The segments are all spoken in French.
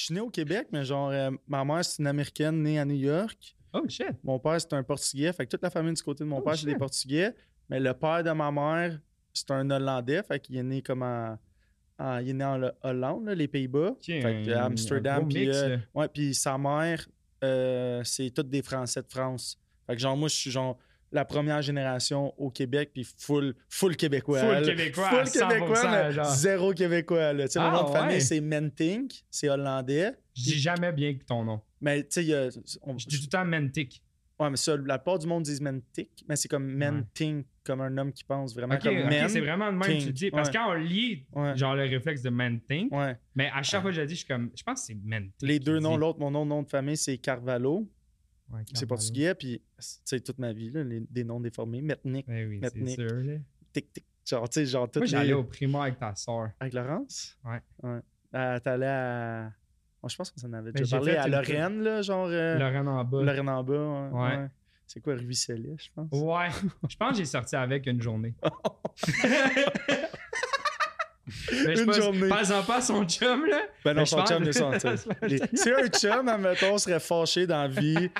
Je suis né au Québec, mais genre, euh, ma mère, c'est une Américaine née à New York. Oh shit. Mon père, c'est un Portugais. Fait que toute la famille du côté de mon Oh, père, c'est des. Portugais. Mais le père de ma mère, c'est un Hollandais. Fait qu'il est né comme en. en- il est né en Hollande, là, les Pays-Bas. Fait que un- Amsterdam. Puis euh, ouais, puis sa mère, euh, c'est toutes des Français de France. Fait que genre, moi, je suis genre la première génération au Québec, puis full, full québécois. Full là. québécois, Full à 100%, québécois, mais genre. zéro québécois. Là. Ah, mon nom de famille, c'est Mentink, c'est hollandais. Je dis jamais bien que ton nom. Mais tu sais, il y a- on- Je dis tout le temps Mantic. Ouais, mais ça, la plupart du monde disent Mentik, mais c'est comme Mentink, comme un homme qui pense vraiment comme ok, men. c'est vraiment le même que tu le dis. Parce Ouais. lit, genre le réflexe de Ouais. mais à chaque fois que je le dis, je suis comme, je pense que c'est Mantic. Les deux noms, l'autre, mon nom, nom de famille, c'est Carvalho. Ouais, C'est portugais, puis tu sais, toute ma vie, là, les- des noms déformés. Metnik, Ben oui, c'est Metnik. tic, tic. Genre, tu sais, genre, toutes Moi, les... j'allais au primaire avec ta soeur. Avec Laurence? Ouais. Ouais. Euh, T'allais à... Moi, je pense qu'on s'en avait Ben, déjà j'ai parlé à une- Lorraine, là, genre... euh, Lorraine en bas. Lorraine en bas, ouais. Ouais. ouais. C'est quoi, Ruisselet, je pense? Ouais, je pense que j'ai sorti avec une journée. Mais Une pense, journée. Pas pas à son chum, là. Ben non, son chum, il est sorti. Les- Si un chum, admettons, serait fâché dans la vie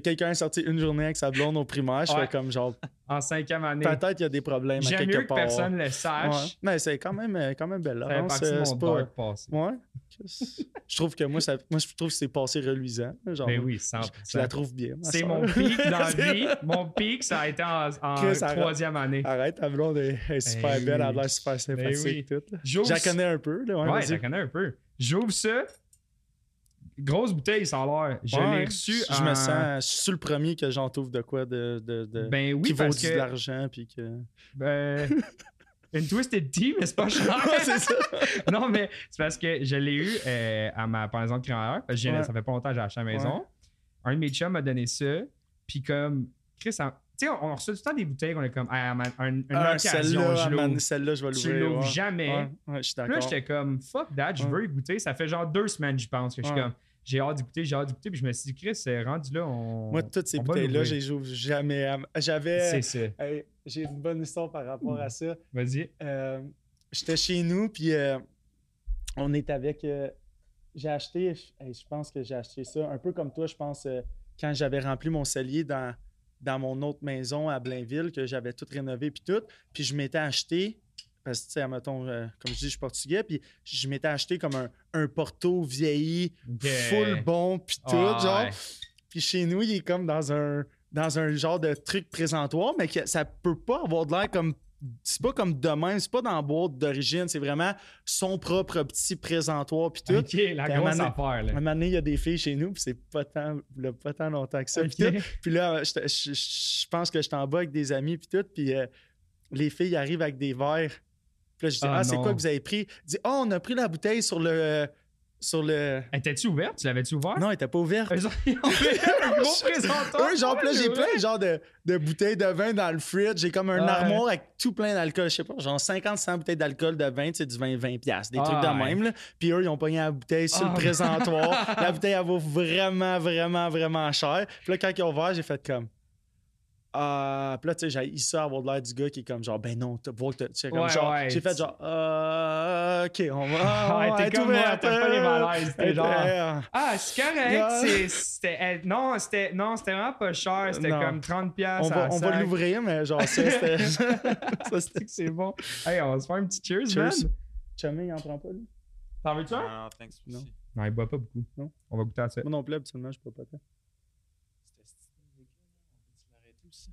que quelqu'un ait sorti une journée avec sa blonde au primaire, je Ouais. serais comme genre, En cinquième année. peut-être il y a des problèmes à quelque mieux que part. personne le Ouais. sache. Mais c'est quand même, euh, quand même belle. Euh, mon c'est pas... dark passé. Ouais. Qu'est-ce- Je trouve que moi, ça... moi, je trouve que c'est passé reluisant. Genre, Ben oui, 100%. Je la trouve bien. C'est mon pic dans la vie. Mon pic, ça a été en, en Chris, arrête. troisième année. Arrête, ta blonde est, est super Ben belle, elle a l'air super sympathique. oui. tout, Je la connais un peu. Là, ouais, Ouais, connaît un peu. J'ouvre ça. Grosse bouteille, ça a l'air. Je Ouais, l'ai reçu. Je en- me sens. Je suis le premier que j'en trouve de quoi de. de, de- Ben oui, qui vaut parce de que. l'argent. Puis que. Ben, une Twisted Tea, mais c'est pas cher. c'est ça. non, mais c'est parce que je l'ai eu euh, à ma pendaison de créateur. Parce que Ouais. ça fait pas longtemps que j'ai acheté à la maison. Un de mes chums m'a donné ça. Puis comme, Chris, tu sais, on, reçoit tout le temps des bouteilles qu'on est comme, ah, man, un- une Ah, occasion, celle-là, je l'ouvre. celle-là, je vais Tu l'ouvrir. l'ouvres ouais. jamais. Je suis Puis là, d'accord. j'étais comme, fuck that, je veux y goûter. Ça fait genre deux semaines, je pense, que je suis comme, j'ai hâte d'y goûter, j'ai hâte d'y goûter. Puis je me suis dit, Chris, c'est rendu là, on. Moi, toutes ces bouteilles-là, je les ouvre jamais. à- J'avais. C'est ça. Hey, J'ai une bonne histoire par rapport à ça. Vas-y. Euh, J'étais chez nous, puis euh, on est avec. euh, j'ai acheté, je hey, je pense que j'ai acheté ça, un peu comme toi, je pense, quand j'avais rempli mon cellier dans, dans mon autre maison à Blainville, que j'avais tout rénové, puis tout. Puis je m'étais acheté, parce que, tu sais, mettons, euh, comme je dis, je suis portugais, puis je m'étais acheté comme un, un Porto vieilli, full bon, puis tout, Ah, genre. ouais. Puis chez nous, il est comme dans un, dans un genre de truc présentoir, mais que ça peut pas avoir de l'air comme. C'est pas comme de même, c'est pas dans la boîte d'origine, c'est vraiment son propre petit présentoir, puis tout. Ok, la grosse moment affaire, À un là. moment donné, il y a des filles chez nous, puis c'est pas tant, là, pas tant longtemps que ça. puis Ok. tout. Puis là, je, je- je pense que j'étais en bas avec des amis, puis tout, puis euh, les filles arrivent avec des verres. Puis là, je dis, Ah, ah, c'est quoi que vous avez pris? Ils disent, oh, on a pris la bouteille sur le. Sur le. Étais-tu ouverte? Tu l'avais-tu ouvert? Non, elle était pas ouverte. Ils ont fait un gros présentoir. Eux, genre, là, j'ai plein genre de, de bouteilles de vin dans le fridge. J'ai comme un Ouais. armoire avec tout plein d'alcool. Je sais pas, genre 50, 100 bouteilles d'alcool de vin, tu sais, du vin 20 piastres, des Ah, trucs de ouais. même. Là. Puis eux, ils ont pogné la bouteille sur Ah. le présentoir. la bouteille, elle vaut vraiment, vraiment, vraiment cher. Puis là, quand ils ont ouvert, j'ai fait comme... Ah, puis là, tu sais, j'ai ça avoir de l'air du gars qui est comme genre, ben non, t'as voir que t'as- tu sais, comme Ouais, genre, ouais. j'ai fait genre, ah, ok, on va. Ouais, t'es comme moi, ouvert, t'as pas les euh, malaises, t'es genre- euh, Ah, c'est correct. C'était, euh, non, c'était, non, c'était vraiment pas cher. C'était comme 30 pièces on va, on va l'ouvrir, mais genre, ça, c'était. ça, c'était. C'est bon. Hey, on va se faire un petit cheers, Cheers. man. Chummy, il en prend pas, lui. T'en veux-tu un? Non, thanks. Non. merci. Non, il boit pas beaucoup. Non. On va goûter à ça. Moi non plus, habituellement, je peux pas tant. C'était stylé, les gars. On peut-tu l'arrêter aussi?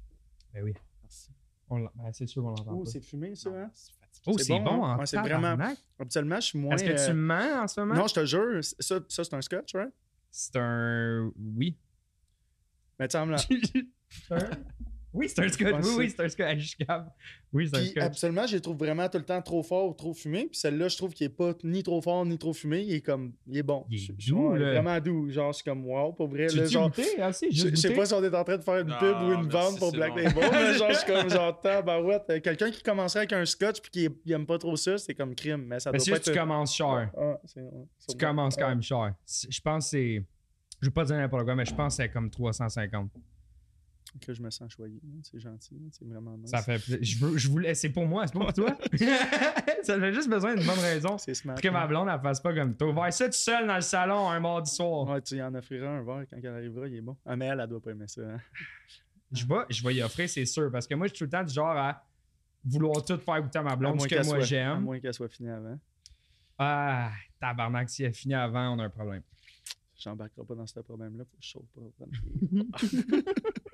Ben oui. Merci. Ben, c'est sûr qu'on l'entend Oh, c'est fumé, ça, hein? C'est fatigué. Oh, c'est c'est bon, bon, hein? en Ouais, c'est vraiment-. Habituellement, je suis moins. Est-ce que tu euh, mens en ce moment? Non, je te jure, ça, ça c'est un scotch, right? C'est un... Oui. Mais tu sais, là. oui, c'est un scotch. Ouais, oui, c'est- oui, c'est un scotch. Je suis capable. Oui, c'est un habituellement, je les trouve vraiment tout le temps trop fort ou trop fumé. Puis celle-là, je trouve qu'il est pas ni trop fort ni trop fumé. Il est comme. Il est bon. Il est Je- doux, là. Vraiment doux. Genre, je suis comme wow, pour vrai. Tu là, as genre, goûté? Si, je, je sais pas si on est en train de faire une Non, pub ou une vente pour Black bon. Label, mais genre, je suis comme genre, tabarouette. Euh, Quelqu'un qui commencerait avec un scotch puis qui il aime pas trop ça, c'est comme crime. Mais ça Mais doit si pas tu être. commences cher. Ah, Tu bon. commences quand Ah. même cher. Je pense que c'est... Je vais pas dire n'importe quoi, mais je pense que c'est comme 350. Que je me sens choyé. hein, C'est gentil. hein, C'est vraiment nice. Ça fait je veux je voulais c'est pour moi, c'est pas pour toi? ça fait juste besoin d'une bonne raison. C'est smart. Pour que ma blonde elle fasse pas comme toi. Va ça tout seul dans le salon un mardi soir. Ouais, tu y en offriras un verre quand elle arrivera, il est bon. Ah, mais elle, elle doit pas aimer ça. hein. Je vais, je vais y offrir, c'est sûr. Parce que moi, je suis tout le temps du genre à vouloir tout faire goûter à ma À blonde, moins ce que qu'elle moi soit- À j'aime. moins qu'elle soit finie avant. Ah, tabarnak, si elle finit avant, on a un problème. J'embarquerai pas dans ce problème-là. Faut que je saute pas.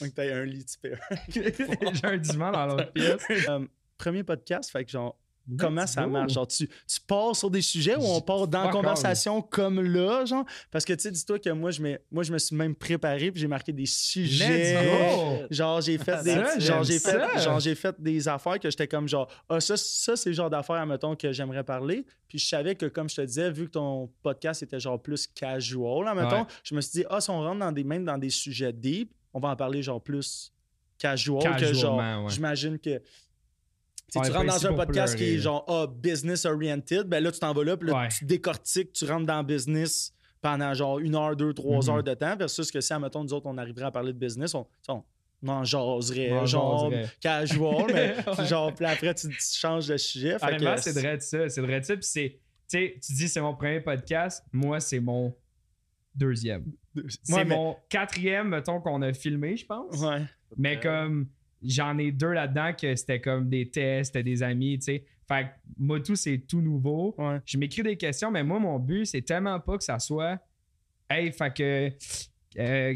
que t'aies un lit spare. J'ai un divan dans l'autre pièce. Euh, premier podcast, fait que genre, comment ça go. marche? Genre, tu, tu pars sur des sujets ou on part dans la conversation comme là, genre? Parce que tu sais, dis-toi que moi, je, m'ai- moi, je me suis même préparé puis j'ai marqué des sujets. Genre, j'ai fait des. Ça, genre, j'ai fait, genre, j'ai fait des affaires que j'étais comme genre, ah, ça, ça c'est le genre d'affaires, mettons, que j'aimerais parler. Puis je savais que, comme je te disais, vu que ton podcast était genre plus casual, là, mettons, Ouais. je me suis dit, ah, si on rentre dans des, même dans des sujets deep, on va en parler genre plus casual que genre. Ouais. J'imagine que. On tu rentres dans un podcast qui est genre ah, business oriented, ben là tu t'en vas là, puis là, Ouais. tu décortiques, tu rentres dans le business pendant genre une heure, deux, trois Mhm. heures de temps, versus que si, admettons, nous autres, on arriverait à parler de business, on, on, jaserait, genre jaserait. casual, mais Ouais. genre, puis après, tu, tu changes de sujet. Honnêtement, c'est vrai de ça. C'est vrai de ça. Puis c'est. Tu sais, tu dis c'est mon premier podcast. Moi, c'est mon deuxième. C'est Ouais, mais- mon quatrième, mettons, qu'on a filmé, je pense. Ouais. Mais comme j'en ai deux là-dedans que c'était comme des tests, c'était des amis, tu sais. Fait que moi, tout, c'est tout nouveau. Ouais. Je m'écris des questions, mais moi, mon but, c'est tellement pas que ça soit. Hey, fait que. euh,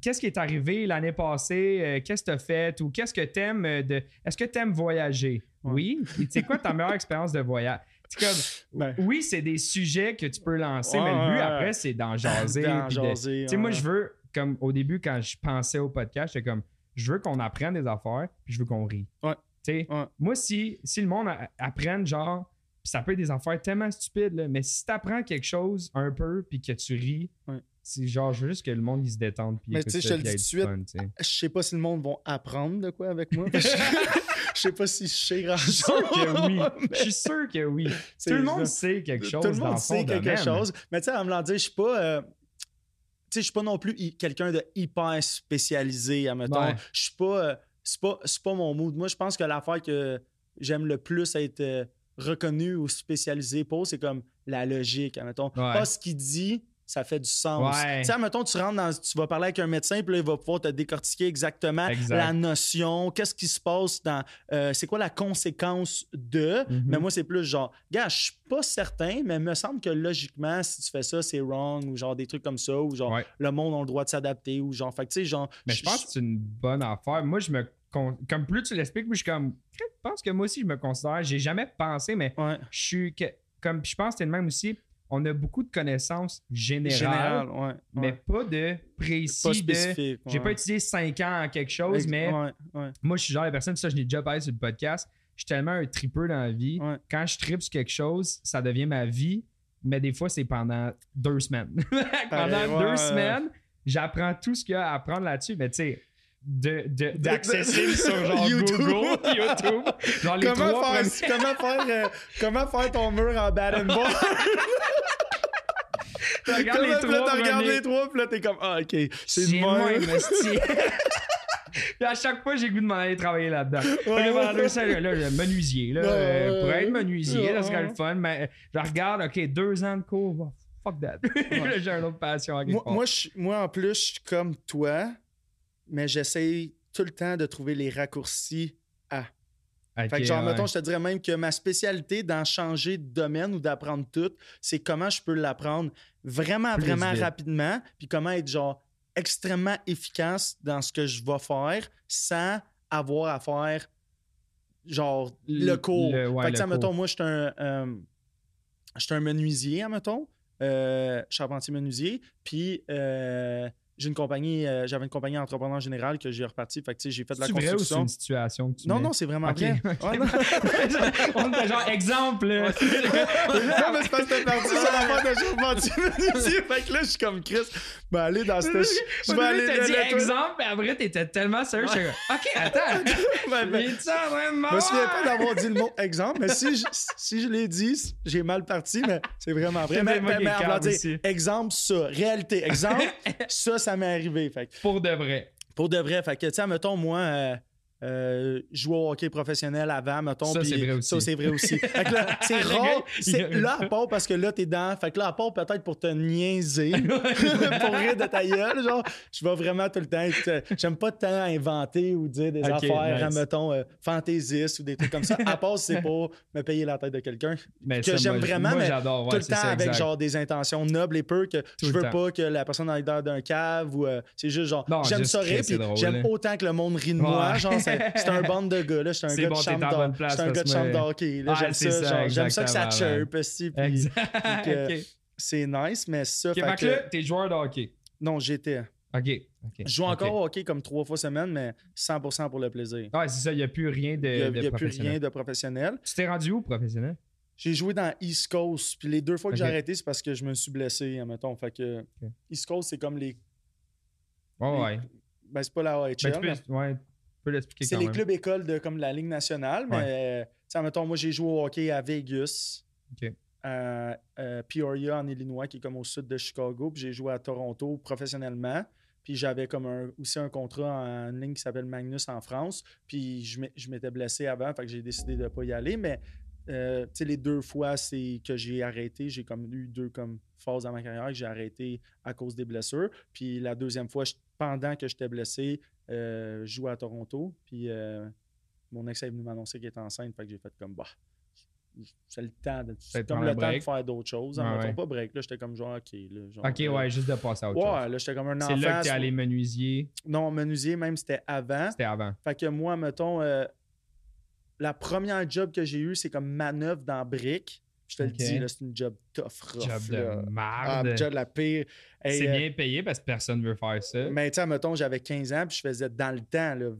qu'est-ce qui est arrivé l'année passée? Euh, qu'est-ce que tu as fait? Ou qu'est-ce que t'aimes de. Est-ce que t'aimes voyager? Ouais. Oui. C'est quoi ta meilleure expérience de voyage? Comme. Ben, Oui, c'est des sujets que tu peux lancer, Ouais, mais le but après, c'est d'en jaser. d'en de- tu moi, je veux, comme au début, quand je pensais au podcast, j'étais comme, je veux qu'on apprenne des affaires, puis je veux qu'on rie. Ouais. Tu moi, si, si le monde a- apprenne, genre, ça peut être des affaires tellement stupides, là, mais si t'apprends quelque chose un peu, puis que tu ris, c'est genre, je veux juste que le monde, il se détende, puis Mais tu sais, je te le dis tout de tu sais. Je sais pas si le monde va apprendre de quoi avec moi. sais pas si je sais grand Je suis sûr que oui. mais Je suis sûr que oui. Tout le monde sait quelque chose Tout le monde sait quelque domaine. chose. Mais tu sais, en me l'en dire, je suis pas. euh, tu sais, je suis pas non plus quelqu'un de hyper spécialisé, admettons. Ouais. Je suis pas. euh, c'est pas, pas mon mood. Moi, je pense que l'affaire que j'aime le plus être euh, reconnu ou spécialisé pour, c'est comme la logique, admettons. Ouais. Pas ce qu'il dit, ça fait du sens. Ouais. Tu sais, admettons, tu rentres dans. Tu vas parler avec un médecin, puis là, il va pouvoir te décortiquer exactement Exact. la notion, qu'est-ce qui se passe dans. euh, c'est quoi la conséquence de. Mhm. Mais moi, c'est plus genre, gars, je suis pas certain, mais il me semble que logiquement, si tu fais ça, c'est wrong, ou genre des trucs comme ça, ou genre Ouais. le monde a le droit de s'adapter, ou genre, fait tu sais, genre. Mais je pense que c'est une bonne affaire. Moi, je me. Comme plus tu l'expliques, moi, je suis comme. Je pense que moi aussi, je me considère. J'ai jamais pensé, mais Ouais. je suis. que- Comme, je pense que le même aussi. On a beaucoup de connaissances générales, Général, ouais. mais pas de précis. pas de. J'ai ouais. pas étudié 5 ans en quelque chose, Ex- mais moi, je suis genre la personne, ça, je l'ai déjà parlé sur le podcast. Je suis tellement un tripeux dans la vie. Quand je tripe sur quelque chose, ça devient ma vie, mais des fois, c'est pendant deux semaines. pendant deux semaines, j'apprends tout ce qu'il y a à apprendre là-dessus, mais tu sais, de, de, d'accessible de- sur genre YouTube. Google, YouTube, genre les Comment trois faire, comment, faire, euh, comment faire ton mur en bad and ball? Tu regardes les là, trois t'as regardé premiers. les trois, puis là, t'es comme, ah, ok, c'est de esti. Puis à chaque fois, j'ai le goût de m'en aller travailler là-dedans. Ouais, ouais. deux semaines, là, le menuisier, là, Ouais, euh, ouais, pour ouais. être menuisier, ça serait Ouais. le fun, mais je regarde, OK, deux ans de cours, fuck that. Là, j'ai une autre passion à Moi, moi, je- moi, en plus, je suis comme toi, mais j'essaye tout le temps de trouver les raccourcis à. Fait que genre, ouais. mettons, je te dirais même que ma spécialité dans changer de domaine ou d'apprendre tout, c'est comment je peux l'apprendre vraiment, Plus vraiment vite. rapidement, puis comment être genre extrêmement efficace dans ce que je vais faire sans avoir à faire genre le cours. le- ouais, fait que, le mettons, moi, je suis un, euh, je suis un menuisier, mettons, euh, charpentier menuisier, puis euh, j'ai une compagnie, euh, j'avais une compagnie entrepreneur général que j'ai reparti, fait que j'ai fait de la ou c'est construction. une situation que tu Non, mets? non, c'est vraiment Ok, vrai. ok. Ouais, non. On était genre exemple. non, mais c'est parce que parti sur la part de menuisier. Fait que là, je suis comme Chris. Ben, aller dans cette. Je vais aller t'as dit là, exemple, mais après, t'étais tellement sérieux. comme, OK, attends. Ben, ben, Je me souviens pas d'avoir dit le mot exemple, mais si je, si je l'ai dit, j'ai mal parti, mais c'est vraiment vrai. Mais, mais, mais exemple, ça. Réalité, exemple, ça, ça m'est arrivé. Fait que Pour de vrai. pour de vrai, fait que, tu sais, mettons, moi, euh, euh, jouais au hockey professionnel avant, mettons. Ça, c'est vrai aussi. Ça, c'est vrai aussi. Fait que là, c'est rare. c'est- Là, à part parce que là, t'es dans. Fait que là, à part peut-être pour te niaiser, pour rire de ta gueule, genre, je vais vraiment tout le temps. être- J'aime pas tant inventer ou dire des affaires, nice. mettons, euh, fantaisistes ou des trucs comme ça. À part si c'est pour me payer la tête de quelqu'un. Mais Que ça, j'aime moi, vraiment, moi, mais j'adore. tout le temps ça, avec exact. genre des intentions nobles et peu que je veux pas que la personne ait l'air d'un cave ou euh, c'est juste genre Non, j'aime juste ça rire puis j'aime autant que le monde rit de moi genre c'est un bande de gars là je suis un gars bon, de chambre d'hockey je un gars de chambre d'hockey j'aime ça j'aime ça que ça chirpe aussi puis c'est nice mais ça fait que là, t'es joueur de hockey. non j'étais Ok. je joue encore au hockey comme trois fois semaine mais 100% pour le plaisir Ouais, c'est ça, il n'y a plus rien de, il y a, de il y a plus professionnel. rien de professionnel Tu t'es rendu où professionnel? J'ai joué dans East Coast, puis les deux fois que j'ai arrêté, c'est parce que je me suis blessé, admettons. Fait que. East Coast, c'est comme les. Ouais, Les- ouais. Ben, c'est pas la AHL. Ben, tu peux, mais ouais, peux l'expliquer c'est les même. clubs écoles de comme la Ligue nationale, mais euh, tu sais, admettons, moi, j'ai joué au hockey à Vegas, Ok. à, à Peoria, en Illinois, qui est comme au sud de Chicago, puis j'ai joué à Toronto professionnellement. Puis j'avais comme un- aussi un contrat en ligne qui s'appelle Magnus en France. Puis je m'é- je m'étais blessé avant, fait que j'ai décidé de ne pas y aller. Mais euh, les deux fois c'est que j'ai arrêté, j'ai comme eu deux comme phases dans ma carrière que j'ai arrêté à cause des blessures. Puis la deuxième fois, je- pendant que j'étais blessé, euh, je jouais à Toronto. Puis euh, mon ex est venu m'annoncer qu'elle était enceinte, fait que j'ai fait comme bah. C'est le temps de, c'est comme le temps faire d'autres choses. En ouais. pas break. Là, j'étais comme genre, OK. Là, genre, Ok, euh, ouais, juste de passer à autre Ouais, chose. là, j'étais comme un C'est enfant. là que t'es allé menuisier? Non, menuisier, même, c'était avant. C'était avant. Fait que moi, mettons, euh, la première job que j'ai eue, c'est comme manœuvre dans Brick. Je te le dis, c'est une job tough, rough. Job là. de Ah, merde. job de la pire. Hey, c'est euh, bien payé parce que personne veut faire ça. Mais tu sais, mettons, j'avais 15 ans, puis je faisais dans le temps, là,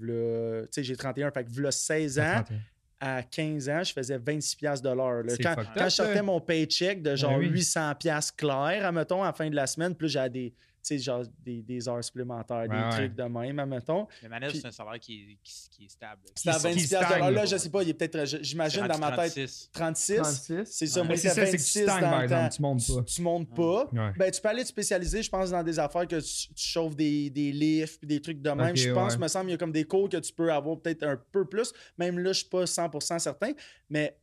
tu sais, j'ai 31, fait que v'là 16 ans, 31. à 15 ans, je faisais 26 pièces de l'heure. Quand, quand up, je sortais ça. mon paycheck de genre oui. 800 pièces clair, mettons, à la fin de la semaine, plus j'avais des, sais, genre des, des heures supplémentaires, Ouais, des ouais. trucs de même, mettons. Le Puis- c'est un salaire qui est, qui, qui est stable. À 26 stagne, l'heure. Là, je sais pas, il est peut-être, j'imagine C'est dans ma tête, 36. 36. C'est ça, Ouais. moi, Mais c'est c'était ça, c'est que tu 26 stagnes, dans par le exemple, temps. tu montes pas. Tu, tu montes pas. Ouais. Ben, tu peux aller te spécialiser, je pense, dans des affaires que tu, tu chauffes des, des lifts puis des trucs de même. Je pense, ouais. me semble, il y a comme des cours que tu peux avoir peut-être un peu plus. Même là, je suis pas 100% certain. Mais,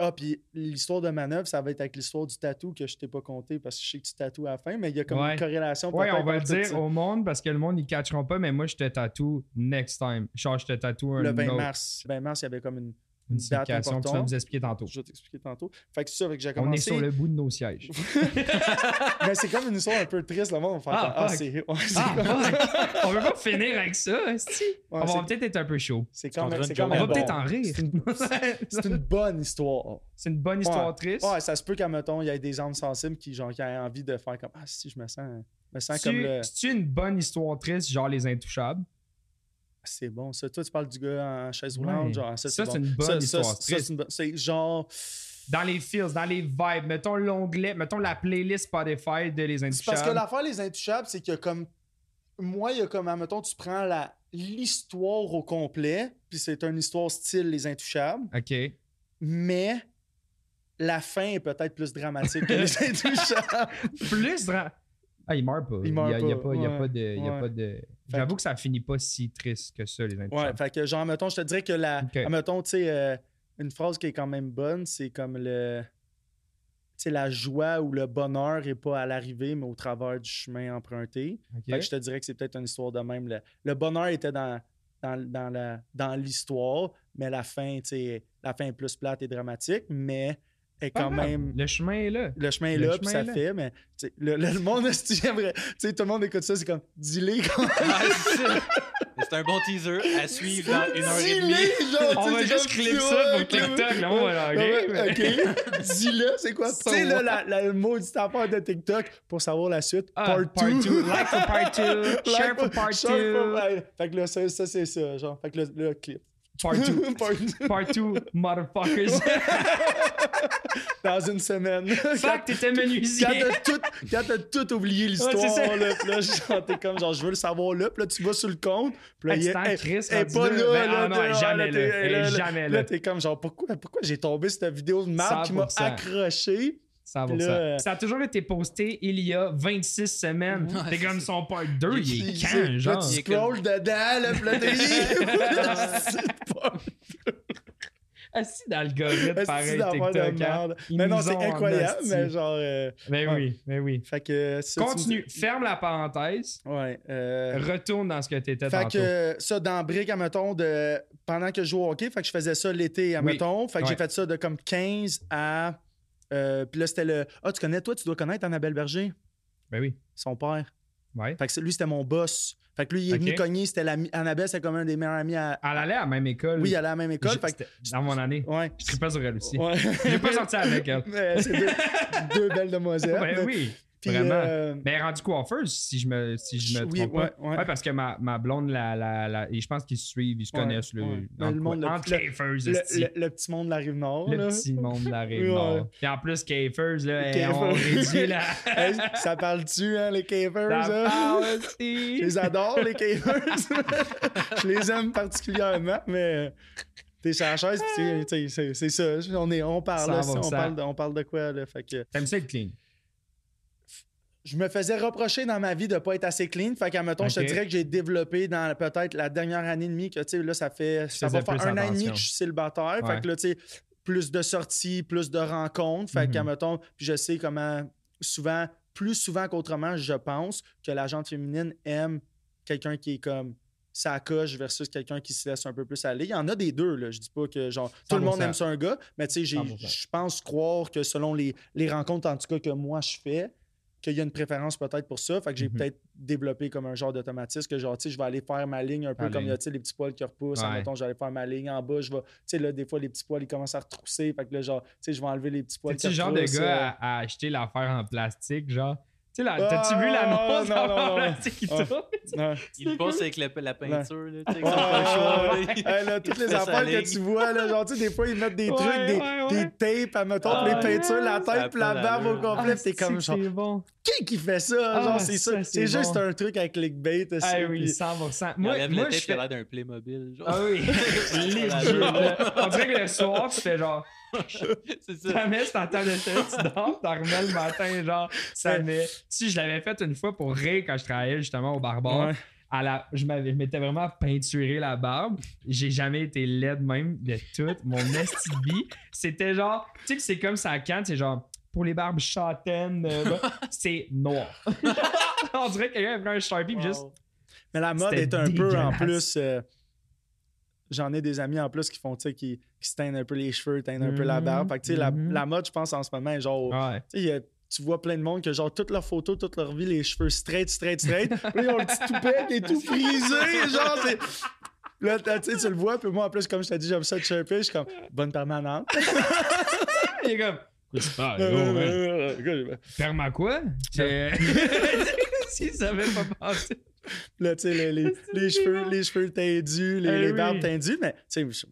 ah, puis l'histoire de manœuvre, ça va être avec l'histoire du tatou que je t'ai pas compté parce que je sais que tu tatoues à la fin, mais il y a comme Ouais. une corrélation. Peut-être on va le dire ça. au monde parce que le monde, ils catcheront pas, mais moi, je te tatoue next time. Genre, je te tatoue un Le 20 autre- mars. Le 20 mars, il y avait comme une, une une date que tu vas nous expliquer tantôt. Je vais t'expliquer tantôt. Fait que c'est ça, fait que j'ai On est commencé. sur le bout de nos sièges. Mais c'est comme une histoire un peu triste, le monde va faire Ah, ah, c'est c'est Ah, fuck. on veut pas finir avec ça, esti. ouais, on va c'est- peut-être être un peu chaud. c'est quand même, c'est quand joke. On même va peut-être en rire. C'est une bonne histoire. C'est une bonne histoire Ouais. triste. Ouais, ça se peut qu'à mettons, il y ait des âmes sensibles qui, genre, qui aient envie de faire comme Ah, si, je me sens, je me sens comme le. C'est une bonne histoire triste, genre les intouchables? C'est bon, ça. Toi, tu parles du gars en chaise roulante, Ouais. genre, ça, Ça, c'est bon. une bonne Ça, histoire c'est une bonne- C'est genre. Dans les feels, dans les vibes, mettons l'onglet, mettons la playlist Spotify de les intouchables. parce que l'affaire, les intouchables, c'est que comme. Moi, il y a comme, mettons, tu prends la l'histoire au complet, puis c'est une histoire style Les Intouchables, OK. mais la fin est peut-être plus dramatique que Les Intouchables. Plus dra- Ah, il meurt pas. Il meurt y a, il y a pas, il y a ouais, pas de. il y a ouais. pas de... J'avoue que ça finit pas si triste que ça, les Ouais, intouchables. fait que genre, mettons, je te dirais que la. Mettons, tu sais, euh, une phrase qui est quand même bonne, c'est comme le. Tu sais, la joie ou le bonheur n'est pas à l'arrivée, mais au travers du chemin emprunté. Fait que je te dirais que c'est peut-être une histoire de même. Le, le bonheur était dans, dans, dans, la, dans l'histoire, mais la fin, tu sais, la fin est plus plate et dramatique, mais est quand même. Le chemin est là. Le chemin est Le là, puis ça est là. fait, mais le, le, le monde, si tu aimerais- tu sais, tout le monde écoute ça, c'est comme, dis-les quand c'est ça. Mais C'est un bon teaser à suivre dans une heure et demie. Genre, On va c'est juste clip ça pour ok, TikTok. Là, on va OK. Dis-le, c'est quoi? Tu sais, là, la, la, le maudite affaire de TikTok pour savoir la suite. Ah, part 2. part two. Like for part two. Share for part share two. for- ouais. Fait que là, ça, c'est ça, genre. Fait que là, le clip. Part 2. Part two. Part 2, motherfuckers. Dans une semaine. Fuck, t'étais menuisier. Quand t'as tout, tout oublié l'histoire, Ouais, là, là, t'es comme, genre, je veux le savoir là, pis là, tu vas sur le compte, pis là, il est, elle est rendu pas là. là, Ben, là, ah non, est t'es- jamais là. Est jamais là. Là, t'es comme, genre, pourquoi, pourquoi j'ai tombé cette vidéo de marde qui m'a 100%. accroché? 100%. Puis là, euh, Ça a toujours été posté il y a 26 semaines. Ouais, T'es comme c'est son part 2, il Il- est quand, genre? tu scrolls dedans, là, C'est pas- Assis d'algorithme, Esti pareil, d'affaire de TikTok. hein. Mais non, c'est incroyable, mais genre. euh, Mais Ouais. oui, mais oui. Fait que. ça, me Continue, ferme la parenthèse, Ouais. euh, retourne dans ce que t'étais Fait tantôt. que ça, dans Brick, admettons, de... pendant que je jouais au hockey, fait que je faisais ça l'été, admettons. Fait que j'ai Ouais. fait ça de comme 15 à. Euh, puis là, c'était le. Ah, tu connais, toi, tu dois connaître Annabelle Berger, Ben oui, son père. ouais. Fait que lui, c'était mon boss. Fait que lui, il est venu cogner. C'était la... Annabelle, c'était comme un des meilleurs amis à. Elle allait à la même école. Oui, il allait à la même école. Fait que. Dans mon année. Ouais. Je trippais sur elle aussi. Ouais. J'ai pas sorti avec elle. C'est deux, deux belles demoiselles. Ben mais- oui, Puis, vraiment. euh, Mais rendue coiffeuse, si je me, si je me Oui, trompe ouais, pas. ouais. parce que ma, ma blonde, la, la, la- et je pense qu'ils se suivent, ils se Ouais, connaissent. Le, le monde, le- le- cafers, le, le- le petit monde de la rive nord. Le là. petit monde de la rive nord. Et en plus, Cafers, là, on Cafers. réduit la. Hey, ça parle-tu, hein, les cavers? Ça hein? parle, Je les adore, les cavers. je les aime particulièrement, mais t'es sur la chaise, c'est- ça. On, est, on parle, là, 100%. on parle, de, on parle de quoi, là. Fait que T'aimes ça être clean? Je me faisais reprocher dans ma vie de pas être assez clean. Fait qu'à mettons, je te dirais que j'ai développé dans peut-être la dernière année et demie que, tu sais, là, ça fait, ça va faire un an et demi que je suis célibataire. Ouais. Fait que là, tu sais, plus de sorties, plus de rencontres. Fait Mhm. qu'à mettons, puis je sais comment souvent, plus souvent qu'autrement, je pense que la gente féminine aime quelqu'un qui est comme ça coche versus quelqu'un qui se laisse un peu plus aller. Il y en a des deux, là. Je dis pas que genre tout le monde 100%. aime ça un gars, mais tu sais, j'ai- 100%. je pense croire que selon les, les rencontres, en tout cas que moi je fais, qu'il y a une préférence peut-être pour ça. Fait que j'ai Mhm. peut-être développé comme un genre d'automatisme que genre, tu sais, je vais aller faire ma ligne un peu comme il y a, les petits poils qui repoussent. Ouais. Mettons, j'allais faire ma ligne en bas. Je vais, tu sais, là, des fois, les petits poils, ils commencent à retrousser. Fait que là, genre, tu sais, je vais enlever les petits poils le genre de gars euh, à, à acheter l'affaire en plastique, genre? Tu sais, là, Ah, t'as-tu vu l'annonce non, en non, non. qui Ah. tourne? Il le passe avec la, peinture, là, tu sais, le là, toutes les affaires que tu vois, là, genre, tu sais, des fois, ils mettent des trucs, des, tapes, Ah, pour les peintures, la tête, la barbe au complet, Ah, t'es comme, genre, qui qui fait ça? Ah, genre, c'est ça, c'est juste un truc avec clickbait. aussi, Ah oui, puis- 100%. Il Moi, moi je fais... l'air d'un Playmobil, genre. Ah oui. On dirait que le soir, tu fais genre... c'est ça. Table de tête, tu dors, t'en remets le matin, genre, ça met. Si je l'avais fait une fois pour rire quand je travaillais justement au barbare, Ouais. à la, je m'avais- je m'étais vraiment peinturé la barbe. J'ai jamais été laide même de toute mon esti de vie. C'était genre, tu sais que c'est comme ça quand c'est genre, pour les barbes châtaines, euh, bah, c'est noir. On dirait que quelqu'un a pris un Sharpie pis juste. Mais la mode est un peu en plus. euh, J'en ai des amis en plus qui font, tu sais, qui, qui se teignent un peu les cheveux, teignent un peu la barbe. Fait que, tu sais, la, Mhm. la mode, je pense, en ce moment, est genre. Ouais. Tu sais, il y a- tu vois plein de monde que, genre, toutes leurs photos, toute leur vie, les cheveux straight, straight, straight. Puis là, ils ont le petit toupet qui est tout frisé. Genre, c'est. Là, tu sais, tu le vois, puis moi, en plus, comme je t'ai dit, j'aime ça de chirper, je suis comme, bonne permanente. Il est comme. Tu parles, gros? Là, Perma quoi? C'est- si ça avait pas passé. tu sais, les, les, les cheveux, les cheveux tendus, les, Eh les oui. barbes tendues, mais, tu sais,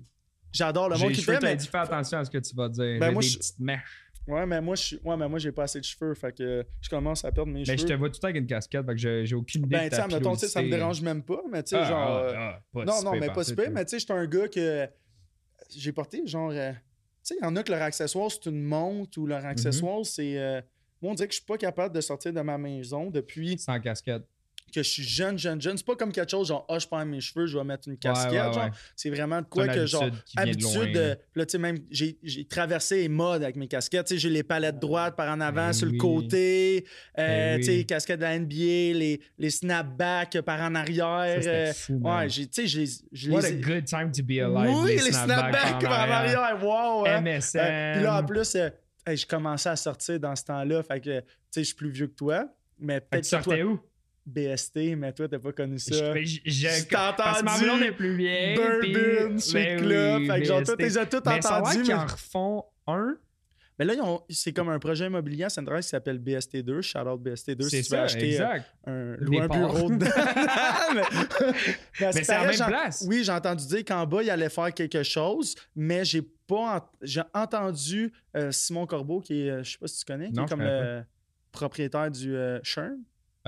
j'adore le monde qui fait, mais. fais attention à ce que tu vas dire. Ben, moi, des je- petites mèches. Ouais, mais moi, je suis- ouais, mais moi, j'ai pas assez de cheveux, fait que je commence à perdre mes Mais cheveux. Ben, je te vois tout le temps avec une casquette, fait que j'ai j'ai aucune idée Ben, tu mettons, ça me dérange même pas, mais tu sais, Ah, genre. ah, euh, ah, non, si non, mais pas là. mais tu sais, je suis un gars que. J'ai porté, genre. euh, Tu sais, il y en a que leur accessoire, c'est une montre ou leur Mhm. accessoire, c'est. euh, Moi, on dirait que je suis pas capable de sortir de ma maison depuis Sans casquette. Que je suis jeune, jeune, jeune. C'est pas comme quelque chose, genre, ah, je perds mes cheveux, je vais mettre une casquette. ouais, genre. ouais. C'est vraiment de quoi que, genre, habitude qui vient de habitude loin, là. Tu sais, même, j'ai j'ai traversé les modes avec mes casquettes. Tu sais, j'ai les palettes droites par en avant, Ben sur oui. le côté. euh, Ben Tu sais, oui. casquettes de la NBA, les, les snapbacks par en arrière. Ça, euh, fou, ouais, j'ai- tu sais, je What les a good time to be alive. oui, les snapbacks par en arrière. Wow! hein. MSN. Euh, Puis là, en plus, euh, hey, je commençais à sortir dans ce temps-là. Fait que, tu sais, je suis plus vieux que toi. Mais peut-être tu que toi, sortais où? BST, mais toi, t'as pas connu ça. Je- je- t'ai Parce que ma entendu. plus vieille. puis- Bourbon, Sweet Ben Club. oui, fait que genre, toi, BST. t'es as tout Mais l'air entendu. qu'ils mais- en refont un. Mais là, ils ont- c'est comme un projet immobilier à Sainte-Thérèse qui s'appelle BST2. Shout out BST2 C'est si tu veux acheter euh, un, louer un bureau dedans. mais c'est à la même place. Oui, j'ai entendu dire qu'en bas, il allait faire quelque chose, mais j'ai pas j'ai entendu euh, Simon Corbeau, qui est, euh, je sais pas si tu connais, qui est comme le propriétaire du Churn.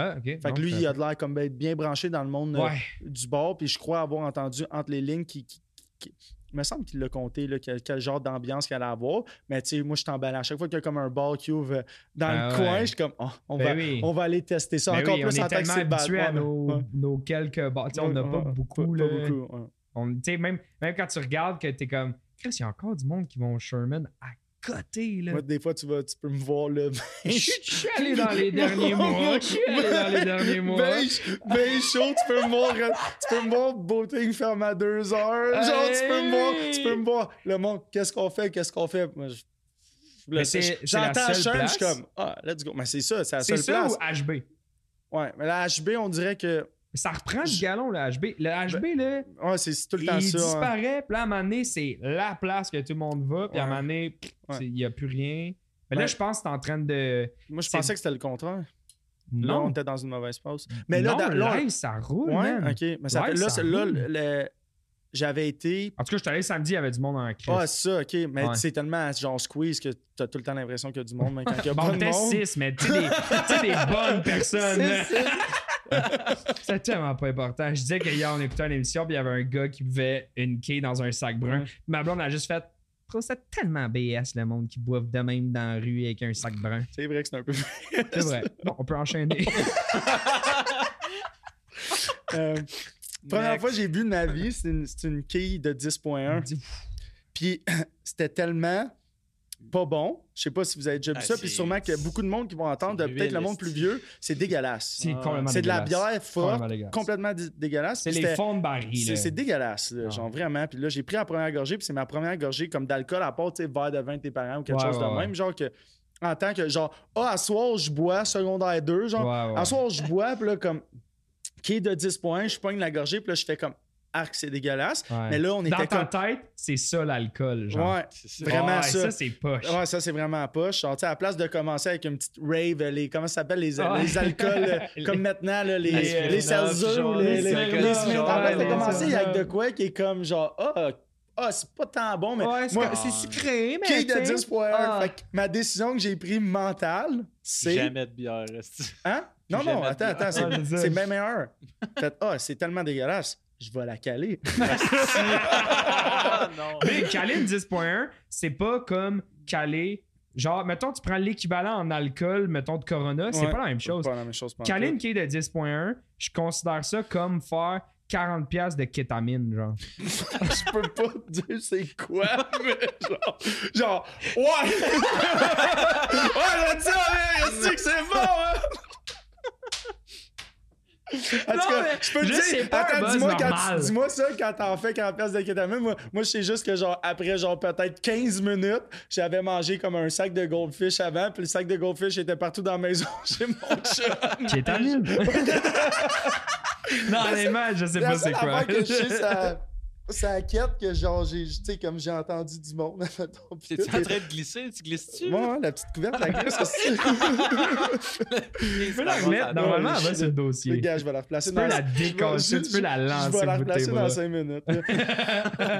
Ah, ok. Fait que lui, il a de l'air comme bien branché dans le monde euh, du bord, puis je crois avoir entendu entre les lignes qui, qui- qui- il me semble qu'il l'a compté, là, quel, quel genre d'ambiance qu'il allait avoir. Mais tu sais, moi, je suis emballé. À chaque fois qu'il y a comme un bar qui ouvre euh, dans Ah le coin, ouais. je suis comme, oh, on, Ben va, oui. on va aller tester ça. Ben Encore oui, plus on en est tellement habitué à nos, ouais. nos quelques bars. On n'a pas beaucoup. Pas, beaucoup. On- même, même quand tu regardes que t'es comme, Chris, il y a encore du monde qui vont au Sherman à côté. Là. Moi, des fois, tu, vas, tu peux me voir là. Je suis je suis allé dans les derniers mois. Je suis allé dans les derniers mois. Ben, ben chaud, tu peux me voir, tu peux me voir, Boating ferme à deux heures. Genre, tu peux me voir, tu peux me voir. Le monde, qu'est-ce qu'on fait, qu'est-ce qu'on fait? Moi, je- c'est- c'est J'entends Sean, je suis comme, ah, let's go. Mais c'est ça, c'est la C'est seule ça place. ou HB? Ouais, mais la HB, on dirait que, Ça reprend du galon, le HB. Le HB, là, ouais, c'est tout le il temps ça. hein. disparaît. Puis là, à un moment donné, c'est la place que tout le monde va. Puis à un moment donné, Ouais. il n'y a plus rien. Mais là, Ouais. je pense que c'est en train de. Moi, je pensais que c'était le contraire. Là, on Non, était dans une mauvaise pause. Mais là, non, dans- là, live, ça roule, ouais, man. ok. Mais ça Live, là, ça là, j'avais été. En tout cas, je suis allé samedi, il y avait du monde en crise. Ah, ça, ok. Mais Ouais. c'est tellement genre squeeze que t'as tout le temps l'impression qu'il y a du monde, même quand il y a Bon, pas on de était monde. 6, mais tu sais, des, tu des bonnes personnes. C'est tellement pas important. Je disais qu'hier, on écoutait une émission, puis il y avait un gars qui buvait une quille dans un sac brun. Ouais. Ma blonde a juste fait. Je trouve ça tellement BS, le monde qui boive de même dans la rue avec un sac brun. C'est vrai que c'est un peu. C'est vrai. Bon, on peut enchaîner. Euh, première Next. fois que j'ai bu de ma vie, c'est une, une quille de 10.1. Puis c'était tellement pas bon. Je sais pas si vous avez déjà bu Ah, ça. Puis sûrement qu'il y a beaucoup de monde qui vont entendre, de peut-être le monde plus vieux. C'est dégueulasse. C'est Ah, complètement C'est de la bière forte, Complètement dégueulasse. complètement dé- dégueulasse. C'est les fonds de baril. C'est là. c'est dégueulasse, là, Ah. genre vraiment. Puis là, j'ai pris la première gorgée, puis c'est ma première gorgée comme d'alcool, à part, tu sais, verre de vin de tes parents ou quelque Ouais, chose ouais, de ouais. même. Genre que, en tant que, genre, ah, à soir, je bois, secondaire 2, genre, Ouais, ouais. à soir, je bois, puis là, comme, qui est de 10 points, je pogne la gorgée, puis là, je fais comme, arc, c'est dégueulasse. Ouais. Mais là, on Dans était ta comme. tête, c'est ça l'alcool, genre. Ouais, C'est ça. Vraiment Ouais, ça. Ça, c'est poche. Ouais, ça, c'est vraiment poche. Genre, tu sais, à la place de commencer avec une petite rave, les, comment ça s'appelle, les, Ouais. les alcools, euh, comme maintenant, là, les, Les, les, ou les, les les, À la place de commencer avec de quoi qui est comme genre, ah, ah c'est pas tant bon, mais Ouais, c'est moi, comme- c'est sucré, mais. qui de tu sais. 10 points. Ah. Fait que ma décision que j'ai prise mentale, c'est. Jamais de bière. Hein? Non, non, attends, attends, c'est, Ouais, c'est bien meilleur. Fait, ah, c'est tellement dégueulasse. Je vais la caler. Ah, non. Mais caler une 10.1, c'est pas comme caler. Genre, mettons, tu prends l'équivalent en alcool, mettons, de Corona, c'est Ouais. pas la même chose. Pas la même chose. Caler une quille de 10.1, je considère ça comme faire 40$ piastres de kétamine, genre. je peux pas te dire c'est quoi, mais genre, genre ouais! ouais, là, ça, mais que c'est bon, hein? En tout Non, cas, je peux te je dire, sais pas attends, dis-moi, quand tu- dis-moi ça quand t'en fais 40 pièces de kétamine. Moi, moi, je sais juste que, genre, après, genre, peut-être 15 minutes, j'avais mangé comme un sac de goldfish avant, puis le sac de goldfish était partout dans la maison chez mon chum. Kétamine? non, honnêtement, je sais pas c'est quoi. que je sais, ça, ça quête que genre, j'ai, tu sais, comme j'ai entendu du monde. T'es-tu tout, en train de glisser? Tu glisses-tu? Ouais, ouais, la petite couverte, la glisse aussi. Tu peux la remettre, normalement, va sur le dossier. gars, je vais la replacer Tu peux dans la décasser, je- tu peux la Je lancer vais la tes replacer dans 5 minutes.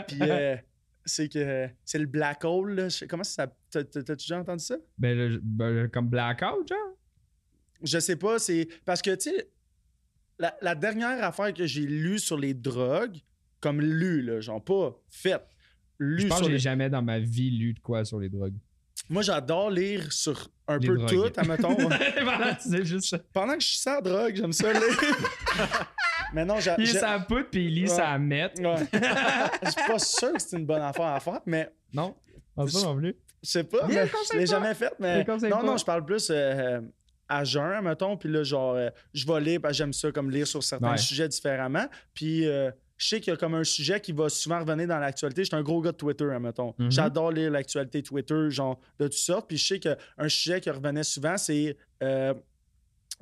Puis, euh, c'est que c'est le black hole. Là. Je- Comment ça. t'as- t'as- T'as-tu déjà entendu ça? Ben, le- ben, comme blackout, genre? Je sais pas. C'est parce que, tu sais, la, la dernière affaire que j'ai lue sur les drogues, comme lu, là, genre pas faite, lu Je pense sur que j'ai les jamais dans ma vie lu de quoi sur les drogues. Moi, j'adore lire sur un Les peu drogues. tout, admettons. voilà, sais juste ça. Pendant que je suis sans drogue, j'aime ça lire. Mais non, j'a- Il lit sa poudre puis il lit Ouais. sa mette. Ouais. Je suis pas sûr que c'est une bonne affaire à faire, mais Non, pas ça non plus. je sais pas. Mais je l'ai jamais fait, Il mais non, pas. non, je parle plus euh, à jeun, mettons, puis là, genre, euh, je vais lire, j'aime ça, comme lire sur certains Ouais. sujets différemment, puis euh, je sais qu'il y a comme un sujet qui va souvent revenir dans l'actualité. J'étais un gros gars de Twitter, hein, mettons. Mhm. J'adore lire l'actualité Twitter, genre, de toutes sortes, puis je sais qu'un sujet qui revenait souvent, c'est euh,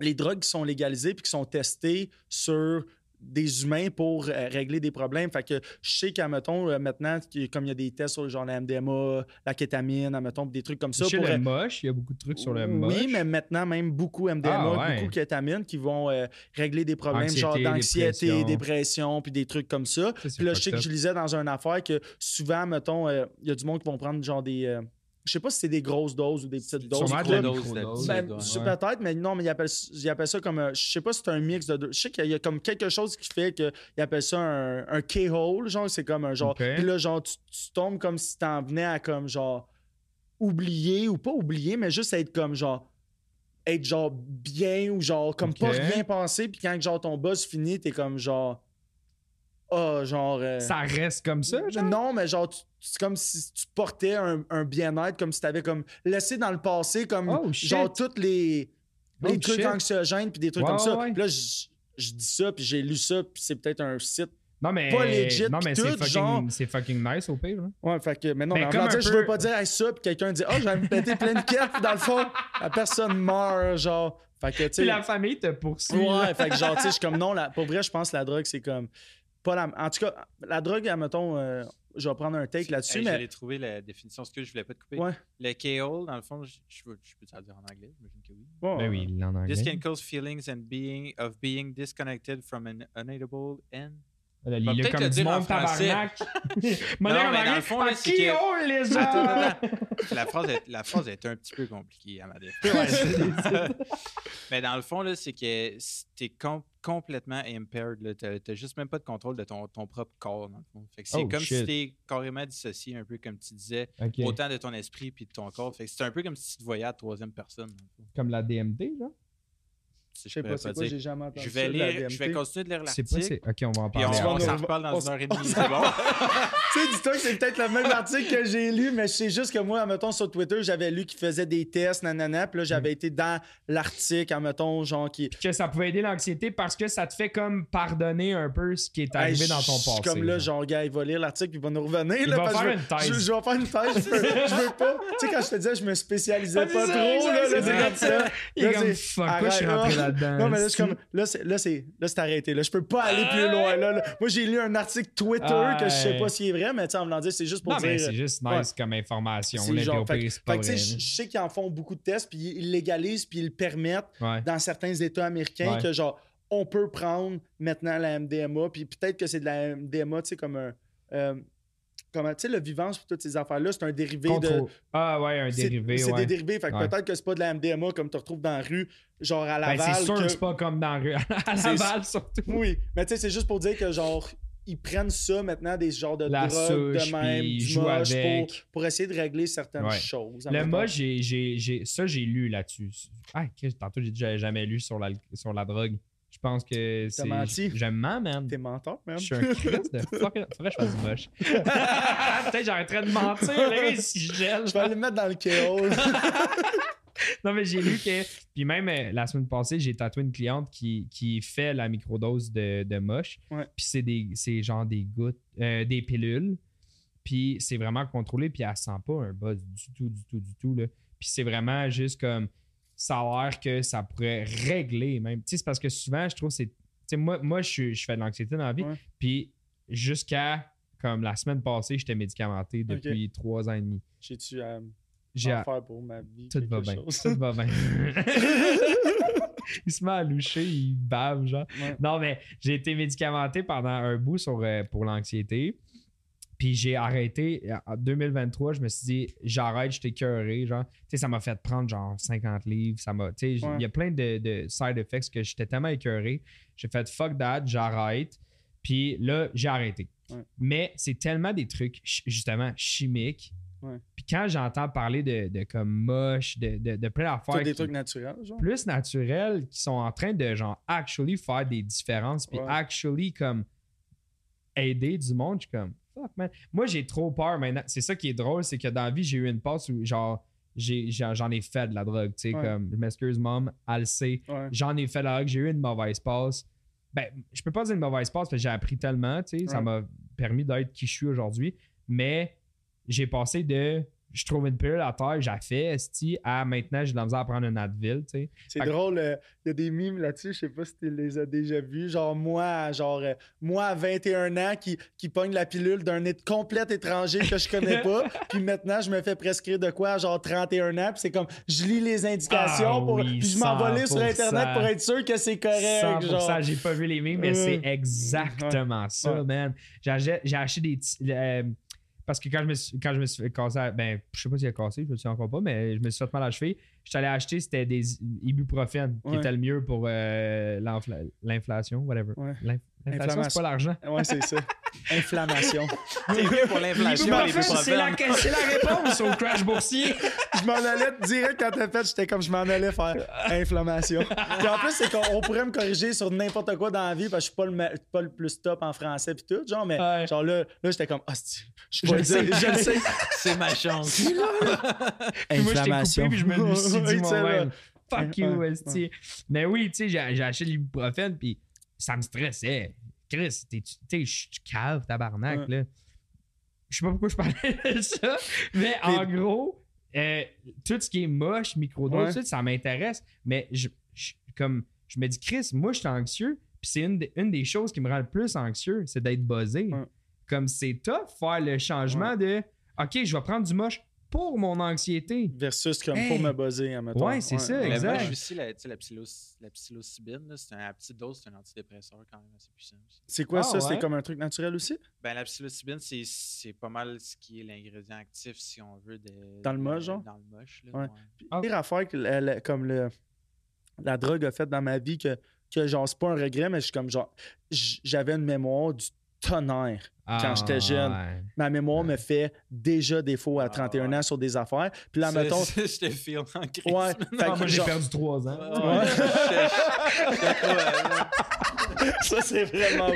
les drogues qui sont légalisées puis qui sont testées sur des humains pour euh, régler des problèmes. Fait que je sais qu'à mettons euh, maintenant comme il y a des tests sur genre la MDMA, la kétamine, admettons, des trucs comme ça Chez pour le euh, moche, il y a beaucoup de trucs sur le moche. oui, mais maintenant, même beaucoup MDMA, Ah, ouais. beaucoup kétamine qui vont euh, régler des problèmes Anxiété, genre d'anxiété, dépression. dépression, puis des trucs comme ça. Puis là, je sais que je lisais dans une affaire que souvent, mettons, il y a du monde qui vont prendre genre des. Euh, Je sais pas si c'est des grosses doses ou des petites doses. Sûrement de la microdose. Ben, Ouais. peut-être, mais non, mais ils appellent, ils appellent ça comme. un- je sais pas si c'est un mix de deux. Je sais qu'il y a comme quelque chose qui fait qu'ils appellent ça un, un K-hole. Genre, c'est comme un genre. Puis là, genre, tu, tu tombes comme si t'en venais à comme genre. Oublier ou pas oublier, mais juste être comme genre. Être genre bien ou genre comme pas rien penser. Puis quand genre ton buzz finit, t'es comme genre. Ah, genre. euh, Ça reste comme ça, genre? non, mais genre, c'est comme si tu portais un, un bien-être, comme si t'avais comme laissé dans le passé, comme Oh, shit. genre toutes les, les Oh, trucs shit. anxiogènes puis des trucs Ouais, comme ça. ouais. Puis là, je je dis ça, puis j'ai lu ça, puis c'est peut-être un site. Non, mais, Pas legit, non, mais c'est fucking, genre- c'est fucking nice au pire. là. Ouais, fait que, mais non, Mais mais en dire, je peu- veux pas dire hey, ça, puis quelqu'un dit, ah, je vais me péter plein de quêtes, puis dans le fond, la personne meurt, genre. Fait que, tu la famille te poursuit. Ouais, fait que genre, tu sais, je suis comme non, la, pour vrai, je pense que la drogue, c'est comme. Pas la, en tout cas, la drogue, admettons, euh, je vais prendre un take là-dessus, Hey, mais. J'allais trouver la définition, ce que je voulais pas te couper. Ouais. Le K.O., dans le fond, je, je, veux- je peux te le dire en anglais, j'imagine que oui. Ouais, Ben oui, il en anglais. This can cause feelings and being of being disconnected from an unable and Là, va lis-le peut-être comme le du dire en monde français. tabarnak. Mon Non, en mais dans le fond, là, c'est qui que- les Attends, attends. la phrase est, la phrase est un petit peu compliquée à ma. Mais dans le fond, là, c'est que t'es com- complètement impaired. là. T'as t'as juste même pas de contrôle de ton, ton propre corps, dans le fond. Fait que c'est Oh, comme shit. si t'es carrément dissocié, un peu comme tu disais, Ok. autant de ton esprit puis de ton corps. Fait que c'est un peu comme si tu te voyais à la troisième personne. dans le fond. Comme la DMT, genre? Si Je sais pas c'est quoi, j'ai jamais entendu Je vais ça, de la lire, je vais continuer de lire C'est pas, l'article. c'est. Ok, on va en Puis parler. on, on nous s'en reparle on dans s- une heure et on demie. C'est bon? tu sais, dis-toi que c'est peut-être le même article que j'ai lu, mais je sais juste que moi, mettons, sur Twitter, j'avais lu qu'il faisait des tests, nanana, puis là, Mm. j'avais été dans l'article, mettons, genre, qui... que ça pouvait aider l'anxiété parce que ça te fait comme pardonner un peu ce qui est arrivé Hey, dans ton passé. comme là, genre. gars, il va lire l'article, puis il va nous revenir. Il là, va faire je- une thèse. Je, je vais faire une thèse, je veux, je veux pas. Tu sais, quand je te disais, je me spécialisais Ah, pas c'est trop, là, c'est c'est comme ça. Il est Là, comme c'est- fuck, je suis rentré. Là-dedans? Non, mais là, si? comme, là, c'est, là, c'est, là, c'est arrêté. Là, je peux pas aller plus loin. Là, là. Moi, j'ai lu un article Twitter que je sais pas s'il est vrai, mais tu sais, en voulant dire, c'est juste pour Non, mais dire. c'est juste ouais. nice comme information. C'est genre, fait, pire, c'est pas fait vrai, je je sais qu'ils en font beaucoup de tests, puis ils légalisent, puis ils le permettent. Ouais. dans certains États américains Ouais. que, genre, on peut prendre maintenant la MDMA, puis peut-être que c'est de la MDMA, tu sais, comme un. euh, comment, tu sais, le vivance, toutes ces affaires-là, c'est un dérivé de. Ah ouais, un dérivé, c'est ouais. des dérivés, fait que Ouais. peut-être que c'est pas de la MDMA comme tu retrouves dans la rue, genre à Ben, Laval. c'est sûr que- que c'est pas comme dans la rue. À Laval, surtout. Oui, mais tu sais, c'est juste pour dire que, genre, ils prennent ça maintenant, des genres de La souche, de même, du moche, avec. pour, pour essayer de régler certaines Ouais. choses. Le moche, j'ai, ça, j'ai lu là-dessus. Ah, tantôt, j'ai dit que j'avais jamais lu sur la, sur la drogue. Je pense que c'est. menti. J'aime mens, man. T'es menteur, même. Je suis un Chris de fuck. Faudrait que je du moche. Peut-être j'arrêterais de mentir, là, si je gèle. Je vais aller mettre dans le chaos. Non, mais j'ai lu que. Puis même euh, la semaine passée, j'ai tatoué une cliente qui, qui fait la microdose de, de moche. Ouais. Puis c'est des c'est genre des gouttes, euh, des pilules. Puis c'est vraiment contrôlé, puis elle sent pas un buzz du tout, du tout, du tout. Là. Puis c'est vraiment juste comme. Ça a l'air que ça pourrait régler même. Tu sais, c'est parce que souvent, je trouve que c'est. Tu sais, moi, moi je, fais de l'anxiété dans la vie. Ouais. Puis jusqu'à. Comme la semaine passée, j'étais médicamenté depuis trois ans et demi. J'ai-tu à J'ai en faire pour ma vie? tout va bien. Tout va bien. il se met à loucher, il bave, genre. Ouais. Non, mais j'ai été médicamenté pendant un bout sur, euh, pour l'anxiété. Puis j'ai arrêté. En 2023, je me suis dit, j'arrête, je t'ai curé. Genre, tu sais, ça m'a fait prendre genre 50 livres. Ça m'a, tu sais, il Ouais. y a plein de, de side effects que j'étais tellement écœuré. J'ai fait fuck that, j'arrête. Puis là, j'ai arrêté. Ouais. Mais c'est tellement des trucs, justement, chimiques. Ouais. Puis quand j'entends parler de, de comme moche, de, de, de plein d'affaires. Des trucs naturels, genre? plus naturels qui sont en train de genre actually faire des différences puis actually comme aider du monde je suis comme fuck man. Moi j'ai trop peur maintenant. C'est ça qui est drôle c'est que dans la vie j'ai eu une passe où genre j'en ai fait de la drogue tu sais Ouais. comme je m'excuse mom elle le sait. Ouais. j'en ai fait de la drogue j'ai eu une mauvaise passe. Ben je peux pas dire une mauvaise passe parce que j'ai appris tellement tu sais ça m'a permis d'être qui je suis aujourd'hui mais j'ai passé de je trouve une pilule à terre, j'ai fait, esti, à maintenant j'ai de la misère à prendre un Advil, tu sais. C'est drôle, euh, il y a des mimes là-dessus, je sais pas si tu les as déjà vus. Genre, moi, genre, euh, moi à 21 ans, qui, qui pogne la pilule d'un é- complet étranger que je connais pas, puis maintenant, je me fais prescrire de quoi à genre 31 ans, puis c'est comme, je lis les indications, Ah pour, oui, puis je m'envoie lire sur 100%. Internet pour être sûr que c'est correct. 100%, genre. j'ai pas vu les mimes, mais Euh, c'est exactement ça, man. J'ai acheté, des. euh, parce que quand je me suis, quand je me suis fait casser, à- ben, je sais pas s'il a cassé, je me suis encore pas, mais je me suis fait mal à la cheville. Je suis allé acheter, c'était des ibuprofènes, qui étaient le mieux pour euh, l'infla- l'inflation, whatever. Ouais. L'inf- L'inflation, c'est Inflammation. pas l'argent. Ouais, c'est ça. Inflammation. C'est mieux pour l'inflation. c'est la, la réponse au crash boursier. je m'en allais direct quand t'as fait, j'étais comme je m'en allais faire inflammation. Puis en plus, c'est qu'on on pourrait me corriger sur n'importe quoi dans la vie parce que je suis pas le, me- pas le plus top en français puis tout, genre, mais Ouais. genre là, là j'étais comme, ah, c'est- je vais le dire, je le sais. C'est ma chance. Puis moi, je t'ai coupé, puis je me suis dit Oui, tu sais, moi-même, là. fuck you, ouais, esti. Mais oui, tu sais, j'ai acheté l'ibuprofène, puis ça me stressait. Chris, tu sais, je suis cave, tabarnak, Ouais. là. Je sais pas pourquoi je parlais de ça, mais en gros, euh, tout ce qui est moche, microdose, Ouais. ça m'intéresse, mais je, je- comme, je me dis, Chris, moi, je suis anxieux, puis c'est une, des- une des choses qui me rend le plus anxieux, c'est d'être buzzé. Ouais. Comme c'est tough faire le changement de, OK, je vais prendre du moche pour mon anxiété. Versus comme Hey. pour me buzzer, admettons. Ouais, c'est ça, exact. moi, aussi, la, la, la psilocybine, c'est un, à petite dose, c'est un antidépresseur quand même assez puissant. C'est quoi Ah, ça? ouais. C'est comme un truc naturel aussi? Ben, la psilocybine, c'est, c'est pas mal ce qui est l'ingrédient actif, si on veut, de, Dans le moche, genre? Dans le moche, là. Ouais. ouais. Puis, Ah. pire affaire que la- la- comme le, la drogue a fait dans ma vie, que, que genre, c'est pas un regret, mais je suis comme genre, j'avais une mémoire du tonnerre. Quand j'étais jeune. Ah, ouais. Ma mémoire me fait déjà défaut à Ah, 31 ouais. ans sur des affaires. Puis là, Ça, mettons. ça, je te file en crise. Ouais. Ah, moi, j'ai genre- perdu 3 ans. Ça, c'est vraiment.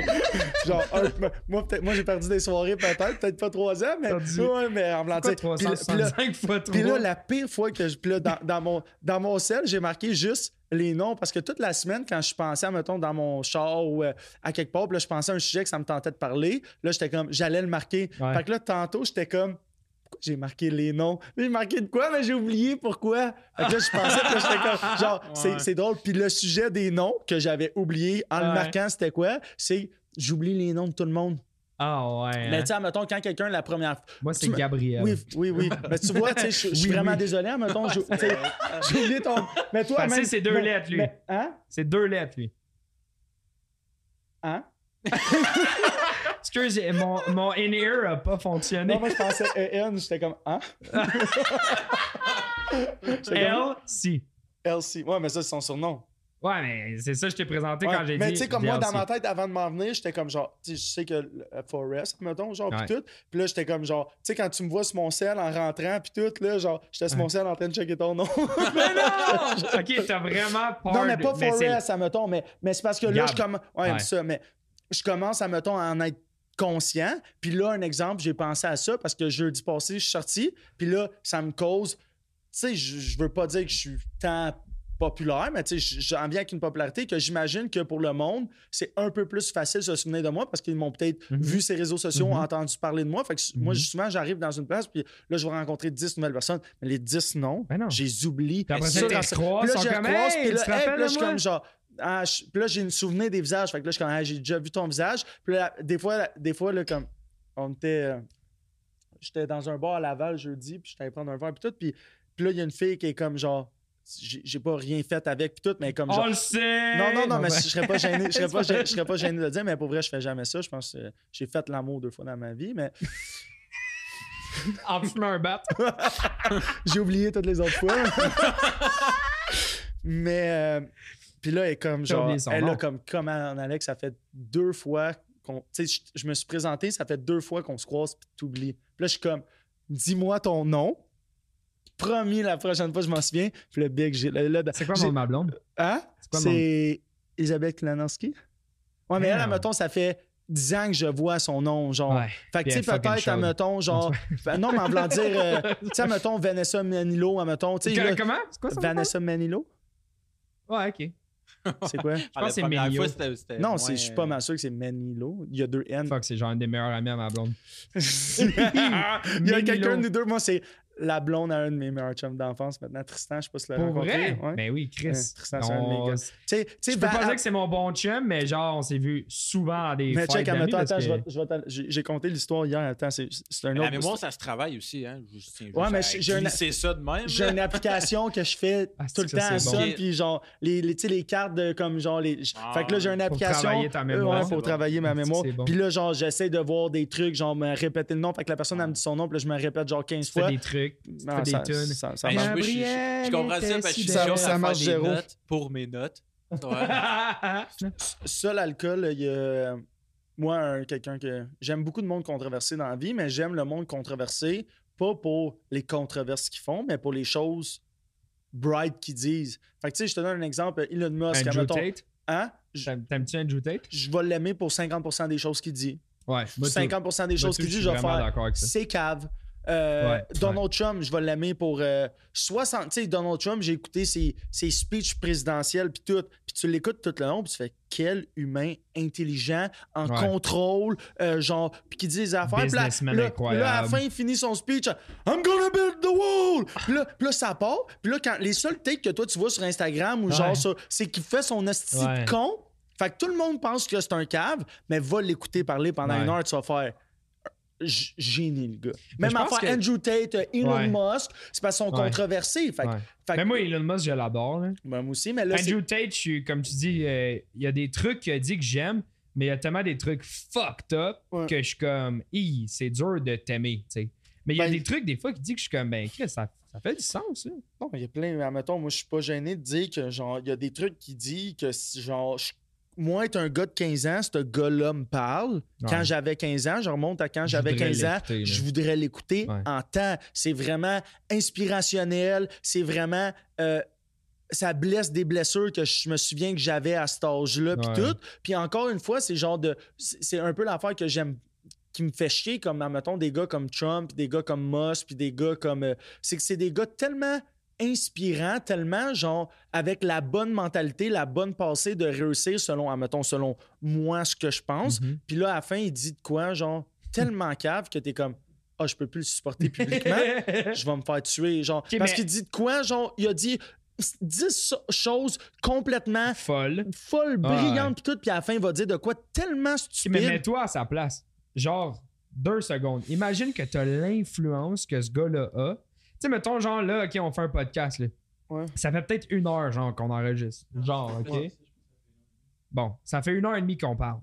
genre, un- moi, peut-être, moi, j'ai perdu des soirées, peut-être, peut-être pas trois ans, mais. Perdu. Ouais, mais en blanc, Pourquoi tu sais, puis là- puis là- 365 fois 3? Puis là, la pire fois que je. Puis là, dans, dans mon, dans mon sel, j'ai marqué juste les noms parce que toute la semaine, quand je pensais, mettons, dans mon char ou euh, à quelque part, puis là, je pensais à un sujet que ça me tentait de parler, là, j'étais comme, j'allais le marquer. Ouais. Fait que là, tantôt, j'étais comme, pourquoi j'ai marqué les noms? J'ai marqué de quoi, mais j'ai oublié pourquoi. Fait que là, je pensais, là, j'étais comme, genre, c'est- Ouais. c'est drôle. Puis le sujet des noms que j'avais oublié en le marquant, c'était quoi? C'est, j'oublie les noms de tout le monde. Ah ouais. Mais hein. tu sais, mettons, quand quelqu'un, la première fois. Moi, c'est Gabriel. Oui, oui, oui. Mais tu vois, tu sais, je suis Oui, vraiment oui. désolé, mettons, j'ai oublié ton. Mais toi, même. c'est deux lettres, lui. mais- hein? C'est deux lettres, lui. Hein? Excuse, mon, mon in-ear a pas fonctionné. Non, moi, je pensais EN, j'étais comme. Hein? J'étais comme, L, si. LC. Ouais, mais ça, c'est son surnom. Ouais, mais c'est ça que je t'ai présenté Ouais, quand j'ai dit. mais tu sais, comme moi, dans ma tête, avant de m'en venir, j'étais comme genre, tu sais, je sais que euh, Forest, mettons, genre, pis tout. Puis là, j'étais comme genre, tu sais, quand tu me vois sur mon sel en rentrant, pis tout, là, genre, j'étais sur mon sel en train de checker ton nom. Mais non! ok, t'as vraiment peur. non, mais pas c'est- Forest, à mettons, mais, mais c'est parce que là, je commence. Ouais, ça, mais je commence à, mettons, à en être conscient. Puis là, un exemple, j'ai pensé à ça parce que jeudi passé, je suis sorti. Puis là, ça me cause. Tu sais, je, je veux pas dire que je suis tant populaire, mais tu sais, j'en viens avec une popularité que j'imagine que pour le monde, c'est un peu plus facile de se souvenir de moi parce qu'ils m'ont peut-être Mhm. vu ces réseaux sociaux, Mhm. entendu parler de moi. Fait que moi, Mhm. souvent, j'arrive dans une place, puis là, je vais rencontrer 10 nouvelles personnes. Mais les 10 noms, Ben non. je les oublie. Puis là, je Hey, puis là, hey, je suis comme genre. ah, je- puis là, j'ai une souvenir des visages. Fait que là, je suis comme, Ah, j'ai déjà vu ton visage. Puis là, des fois, là, des fois là, comme, on était. euh, J'étais dans un bar à Laval jeudi, puis j'étais allé prendre un verre, puis tout. Puis, puis là, il y a une fille qui est comme genre. J'ai pas rien fait avec, puis tout, mais comme genre. On le sait! Non, non, non, mais je serais pas gêné, je serais pas, gêné- je serais pas gêné de le dire, mais pour vrai, je fais jamais ça. Je pense que j'ai fait l'amour deux fois dans ma vie, mais En fumant un bat. j'ai oublié toutes les autres fois. mais euh, puis là, elle est comme genre, elle a comme comme en Alex, ça fait deux fois qu'on, tu sais, je, je me suis présenté, ça fait deux fois qu'on se croise puis t'oublies. Puis là, je suis comme, dis-moi ton nom. Promis, la prochaine fois, je m'en souviens. Puis le big, j'ai C'est quoi mon ma blonde? Hein? C'est mon- Isabelle Klanowski. Ouais, mais elle, Damn. admettons, ça fait 10 ans que je vois son nom, genre. Ouais. Fait que, tu sais, peut-être, chaude. admettons, genre. Non, mais en voulant dire, euh, tu sais, admettons, Vanessa Manilo, admettons, tu sais, Que- là, Comment? C'est quoi ça? Vanessa Manilo, Ouais, ok. c'est quoi? Ah, pense la que c'est c'était non, je suis pas euh, mal sûr que c'est Manilo. Il y a deux N. Fuck, c'est genre un des meilleurs amis à ma blonde. Il y a Manilo. quelqu'un de nous deux, moi, c'est la blonde à un de mes meilleurs chums d'enfance maintenant, Tristan, je sais pas si tu l'as Pour rencontré. vrai? Ouais. Ben oui, Chris. Ouais, Tristan, c'est un de mes gars. Je peux pas dire que c'est mon bon chum, mais genre, on s'est vu souvent à des Mais check, attends, je que- vais- je vais t'en- j'ai compté l'histoire hier. Attends, c'est c'est un autre. La mémoire, ça se travaille aussi. Hein? Je tiens Ouais, mais j'ai un- glisser ça de même. J'ai une application que je fais Ah, tout le temps à ça, bon. puis genre, les, les, tu sais, les cartes de comme genre les. Ah, fait que là, j'ai une pour application. travailler ta mémoire, pour travailler ma Ah, mémoire. c'est bon. Puis là, genre, j'essaie de voir des trucs, genre, me répéter le nom. Fait que la personne, elle me dit son nom, puis là, je me répète genre 15 tu fais fois. des trucs, tu Non, fais des ça, tunes. ça, ça marche. je, je- comprends ça parce que je suis Ça- marche des zéro. notes pour mes notes. Ouais. Ça, l'alcool, il y a. Moi, un- quelqu'un que. J'aime beaucoup de monde controversé dans la vie, mais j'aime le monde controversé, pas pour les controverses qu'ils font, mais pour les choses bright qu'ils disent. Fait que, tu sais, je te donne un exemple. Elon Musk, Andrew admettons, Tate? hein? T'aimes-tu Andrew Tate? je vais l'aimer pour 50% des choses qu'il dit. Ouais. moi, tout. 50% des choses qu'il dit, je je suis vais faire. d'accord avec ça. C'est cave. Euh, Ouais, Donald Trump, je vais l'aimer pour euh, 60. Tu sais, Donald Trump, j'ai écouté ses, ses speeches présidentiels, puis tout. Puis tu l'écoutes tout le long, puis tu fais quel humain intelligent, en Ouais. contrôle, euh, genre, puis qui dit des affaires. Puis là, là- à la fin, il finit son speech. I'm gonna build the wall! Puis là, là, ça part. Puis là, quand, les seuls takes que toi, tu vois sur Instagram ou genre c'est qu'il fait son hostie con. Fait que tout le monde pense que c'est un cave, mais va l'écouter parler pendant une heure, tu vas faire. Génie, le gars. Même affaire que- Andrew Tate, euh, Elon Ouais. Musk, c'est parce qu'ils sont Ouais. controversés. Fait, que- Ouais. fait que- Mais moi, Elon Musk, je l'adore. là. Ben, moi aussi, mais là, Andrew Tate, je comme tu dis, euh, il y a des trucs qu'il a dit que j'aime, mais il y a tellement des trucs fucked up que je suis comme, Hi, c'est dur de t'aimer, tu sais. Mais il y a Ben, des trucs, des fois, qui dit que je suis comme, ben, Chris, ça, ça fait du sens, ça. Non, mais il y a plein. mais Admettons, moi, je suis pas gêné de dire que, genre, il y a des trucs qui disent que, genre, je- moi, être un gars de 15 ans, ce gars-là me parle. Quand j'avais 15 ans, je remonte à quand j'avais voudrais 15 ans, là. je voudrais l'écouter Ouais. en temps. C'est vraiment inspirationnel. C'est vraiment. euh, ça blesse des blessures que je me souviens que j'avais à cet âge-là, puis Ouais. tout. Puis encore une fois, c'est genre de. C'est un peu l'affaire que j'aime qui me fait chier, comme, mettons, des gars comme Trump, des gars comme Musk, puis des gars comme... euh, c'est que c'est des gars tellement inspirants, tellement, genre, avec la bonne mentalité, la bonne passée de réussir selon, admettons, selon moi, ce que je pense. Mhm. Puis là, à la fin, il dit de quoi, genre, tellement cave que t'es comme, ah, je peux plus le supporter publiquement, je vais me faire tuer, genre. Ok, parce mais- qu'il dit de quoi, genre, il a dit 10 so- choses complètement Folle. folles, Ouais. brillantes, puis tout, puis à la fin, il va dire de quoi tellement stupide. Mais mets-toi à sa place. Genre, deux secondes. Imagine que tu as l'influence que ce gars-là a. Tu sais, mettons, genre, là, OK, on fait un podcast, là. Ouais. Ça fait peut-être une heure, genre, qu'on enregistre. Genre, OK? Ouais. Bon, ça fait une heure et demie qu'on parle.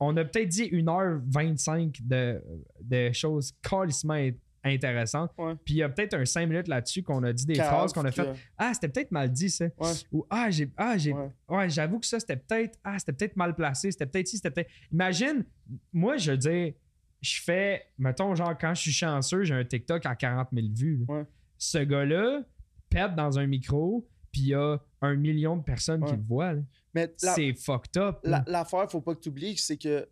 On a peut-être dit une heure 25 de, de choses calissement int- intéressantes. Ouais. Puis il y a peut-être un 5 minutes là-dessus qu'on a dit des phrases qu'on a que- fait. Ah, c'était peut-être mal dit, ça. Ouais. Ou ah, j'ai. Ah, j'ai. Ouais. Ouais, j'avoue que ça, c'était peut-être. Ah, c'était peut-être mal placé. C'était peut-être ci, c'était peut-être. Imagine, moi, je veux dire, je fais. Mettons, genre, quand je suis chanceux, j'ai un TikTok à 40 000 vues. Ouais. Ce gars-là pète dans un micro, puis il y a un million de personnes qui le voient. là. Mais la- C'est fucked up. La- là. L'affaire, faut pas que tu oublies, c'est que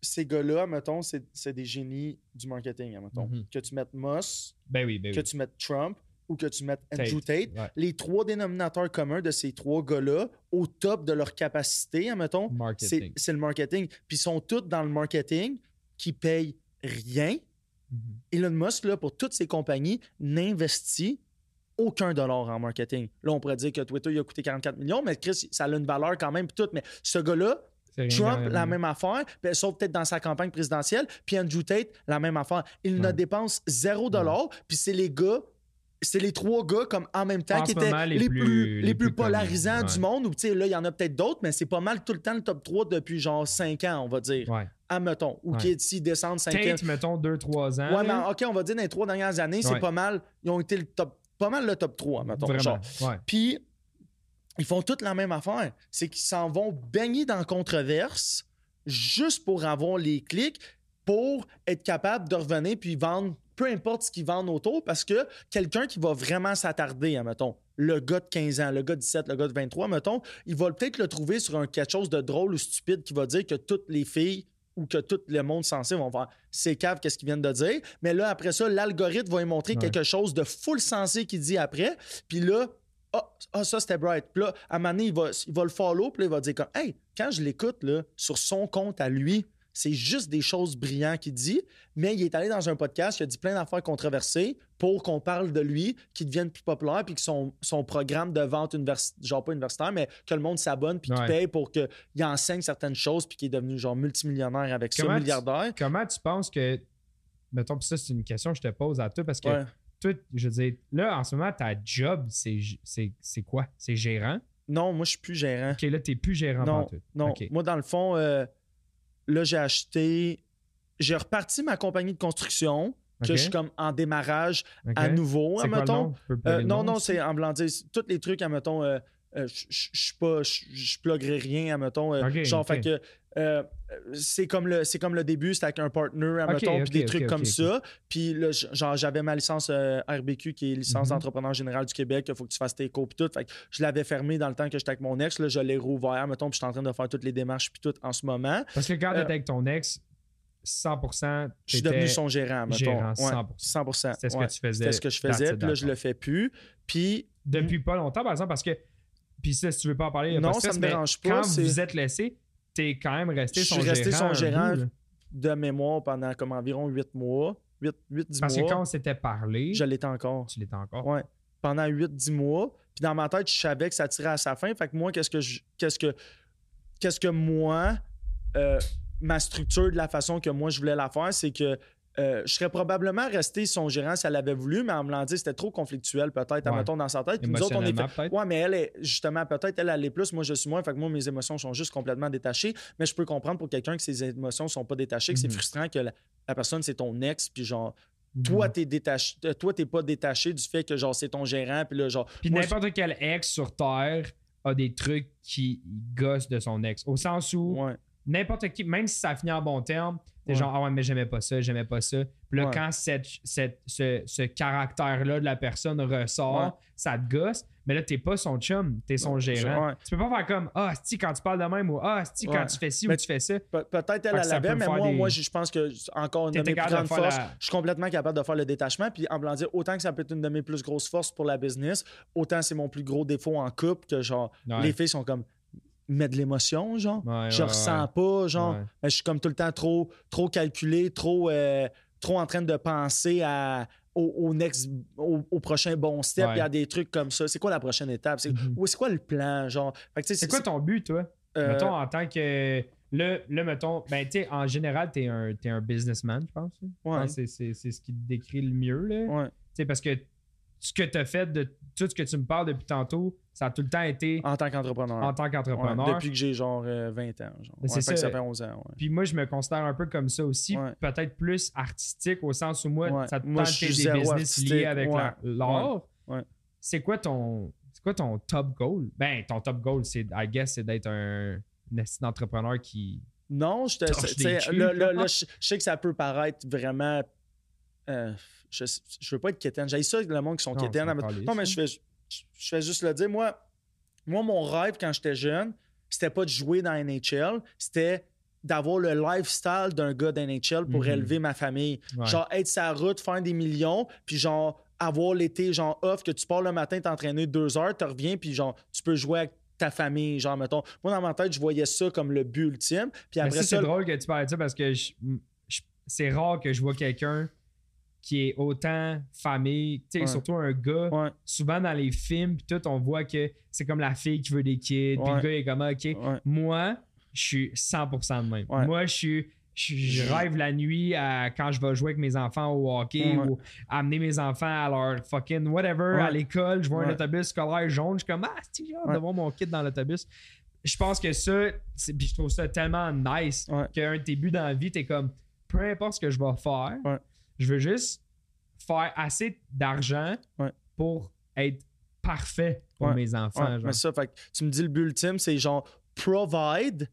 ces gars-là, mettons, c'est c'est des génies du marketing, mettons. Mhm. Que tu mettes Moss, Ben oui, ben que oui. tu mettes Trump ou que tu mettes Andrew Tate, Tate, ouais. les trois dénominateurs communs de ces trois gars-là, au top de leur capacité, mettons, c'est le marketing. Puis ils sont tous dans le marketing qui payent rien. Mhm. Elon Musk, là, pour toutes ses compagnies, n'investit aucun dollar en marketing. Là, on pourrait dire que Twitter, il a coûté 44 millions, mais Chris, ça a une valeur quand même, tout. Mais ce gars-là, Trump, la même affaire, puis, sauf peut-être dans sa campagne présidentielle, puis Andrew Tate, la même affaire. Il ne dépense zéro dollar, puis c'est les gars, c'est les trois gars comme en même temps En qui étaient moment, les, les plus, plus- les plus polarisants ouais. du monde, ou tu sais, là, il y en a peut-être d'autres, mais c'est pas mal tout le temps le top 3 depuis genre 5 ans, on va dire. Ouais. Admettons. Ou Ouais. qui est descendent 5 ans. Tate, mettons, 2-3 ans. Ouais, mais. OK, on va dire dans les trois dernières années, c'est pas mal. Ils ont été le top, pas mal le top 3, mettons. Vraiment. genre. Puis, ils font toute la même affaire. C'est qu'ils s'en vont baigner dans la controverse juste pour avoir les clics, pour être capable de revenir puis vendre peu importe ce qu'ils vendent autour, parce que quelqu'un qui va vraiment s'attarder, hein, mettons, le gars de 15 ans, le gars de 17, le gars de 23, mettons, il va peut-être le trouver sur un, quelque chose de drôle ou stupide qui va dire que toutes les filles ou que tout le monde sensé vont faire c'est cave qu'est-ce qu'ils viennent de dire mais là après ça l'algorithme va lui montrer Ouais. quelque chose de full sensé qu'il dit après puis là ah, ah, ça c'était bright. Puis là, à un moment donné, il va, il va le follow, puis là, il va dire comme Hey, quand je l'écoute là, sur son compte à lui, c'est juste des choses brillantes qu'il dit, mais il est allé dans un podcast, il a dit plein d'affaires controversées pour qu'on parle de lui, qu'il devienne plus populaire, puis que son, son programme de vente universitaire, genre pas universitaire, mais que le monde s'abonne, puis qu'il Ouais. paye pour qu'il enseigne certaines choses, puis qu'il est devenu genre multimillionnaire avec ça, tu- milliardaire. Comment tu penses que. Mettons, puis ça, c'est une question que je te pose à toi parce que Ouais. toi, je veux dire, là, en ce moment, ta job, c'est quoi? C'est gérant? Non, moi, je suis plus gérant. Ok, là, t'es plus gérant Non, non. Moi, dans le fond, euh, là, j'ai acheté. J'ai reparti ma compagnie de construction, que je suis comme en démarrage à nouveau? Tu peux Euh, non, non, c'est en blanc tous les trucs, admettons, euh, euh, je suis pas, je pluguerai rien, admettons. euh, Ok, genre, ok. fait que euh, c'est comme, le- c'est comme le début, c'était avec un partner, puis des trucs comme ça. Puis là, genre, j'avais ma licence euh, RBQ, qui est licence Mhm. d'entrepreneur général du Québec, il faut que tu fasses tes cours, puis tout. Fait que je l'avais fermé dans le temps que j'étais avec mon ex, là, je l'ai rouvert, mettons, puis je suis en train de faire toutes les démarches, puis tout en ce moment. Parce que quand euh, t'étais avec ton ex, 100%, Je suis devenu son gérant, mettons. gérant, Ouais, 100%. 100%. C'était ce ouais. que tu faisais. C'était ce que je faisais, puis là, je le fais plus. Puis Depuis pas longtemps, par exemple, parce que. Puis ça, si tu veux pas en parler, y a Non, pas de ça stress, me dérange pas, Quand c'est- vous êtes laissé, t'es quand même resté Je son suis resté gérant. son gérant bout, de mémoire pendant comme environ 8 mois. 8, 8 10 Parce mois. que quand on s'était parlé, Je l'étais encore. tu l'étais encore. Ouais. Pendant 8-10 mois. Puis dans ma tête, je savais que ça tirait à sa fin. Fait que moi, qu'est-ce que je- qu'est-ce que qu'est-ce que moi, euh, ma structure de la façon que moi je voulais la faire, c'est que euh, je serais probablement resté son gérant si elle avait voulu, mais en me l'en dit, c'était trop conflictuel, peut-être, Ouais. admettons, dans sa tête. Puis nous autres, on est fait. Ouais, mais elle est justement, peut-être elle, elle est plus, moi je suis moins. Fait que moi, mes émotions sont juste complètement détachées. Mais je peux comprendre pour quelqu'un que ses émotions sont pas détachées, que c'est Mhm. frustrant que la, la personne, c'est ton ex, puis genre, Mhm. toi, t'es détaché. euh, Toi, t'es pas détaché du fait que genre c'est ton gérant, puis là, genre. Puis n'importe quel ex sur Terre a des trucs qui gossent de son ex. Au sens où Ouais. n'importe qui, même si ça finit en bon terme, t'es Ouais. genre, ah ouais, mais j'aimais pas ça, j'aimais pas ça. Puis là, Ouais. quand cette, cette- ce, ce caractère-là de la personne ressort, Ouais. ça te gosse. Mais là, t'es pas son chum, t'es son gérant. Tu peux pas faire comme, ah, si quand tu parles de même ou ah, si quand tu fais ci Mais- ou tu fais ça. Pe- Peut-être elle, l'avait, mais moi, des- moi, je pense que encore une de mes plus grandes forces, la- je suis complètement capable de faire le détachement. Puis en blanc dire, autant que ça peut être une de mes plus grosses forces pour la business, autant c'est mon plus gros défaut en couple que genre les filles sont comme mettre de l'émotion, genre. Ouais, je ouais, ressens ouais. pas, genre. Ben, je suis comme tout le temps trop, trop calculé, trop, euh, trop en train de penser à, au, au next, au, au prochain bon step. Il y a des trucs comme ça. C'est quoi la prochaine étape? C'est Mhm. quoi le plan? Genre, C'est quoi ton but, toi? euh, Mettons, en tant que. Là, là mettons, ben, tu sais, en général, t'es un, t'es un businessman, je pense. Ouais. c'est- c'est c'est ce qui te décrit le mieux, là. ouais. Tu sais, parce que ce que tu as fait de tout ce que tu me parles depuis tantôt, ça a tout le temps été En tant qu'entrepreneur. en tant Ouais, qu'entrepreneur. depuis que j'ai genre euh, 20 ans. Genre. Ouais, que ça. ça fait 11 ans. ouais. Puis moi, je me considère un peu comme ça aussi, peut-être plus artistique au sens où moi, ça te Moi, tente des business liés avec l'art. C'est quoi ton c'est quoi ton top goal? Ben, ton top goal, c'est, I guess, c'est d'être un, d'entrepreneur qui. Non, je te- là, là, là, je sais que ça peut paraître vraiment. Euh, je, je veux pas être quétaine. J'ai ça, le monde qui sont quétaines. Non, mais je fais, je, je fais juste le dire. Moi, moi, mon rêve quand j'étais jeune, c'était pas de jouer dans NHL, c'était d'avoir le lifestyle d'un gars d'NHL pour Mhm. élever ma famille. Ouais. Genre, être sa route, faire des millions, puis genre, avoir l'été, genre, off, que tu pars le matin t'entraîner deux heures, tu reviens, puis genre, tu peux jouer avec ta famille, genre, mettons. Moi, dans ma tête, je voyais ça comme le but ultime. Puis après ça, c'est drôle que tu parles de ça parce que c'est rare que je vois quelqu'un qui est autant famille, tu sais, Ouais. surtout un gars. Ouais, Souvent dans les films, pis tout, on voit que c'est comme la fille qui veut des kids, puis le gars est comme ah, OK. Moi, je suis 100% de même. Moi, je suis. Je, rêve la nuit à, quand je vais jouer avec mes enfants au hockey Ouais. ou amener mes enfants à leur fucking whatever Ouais. à l'école. Je vois un autobus scolaire jaune. Je suis comme, ah, c'est hâte de voir mon kid dans l'autobus? Je pense que ça, puis je trouve ça tellement nice qu'un de tes buts dans la vie, t'es comme, peu importe ce que je vais faire. Je veux juste faire assez d'argent Ouais. pour être parfait pour Ouais. mes enfants. Ouais, genre. mais ça, fait tu me dis le but ultime, c'est genre provide.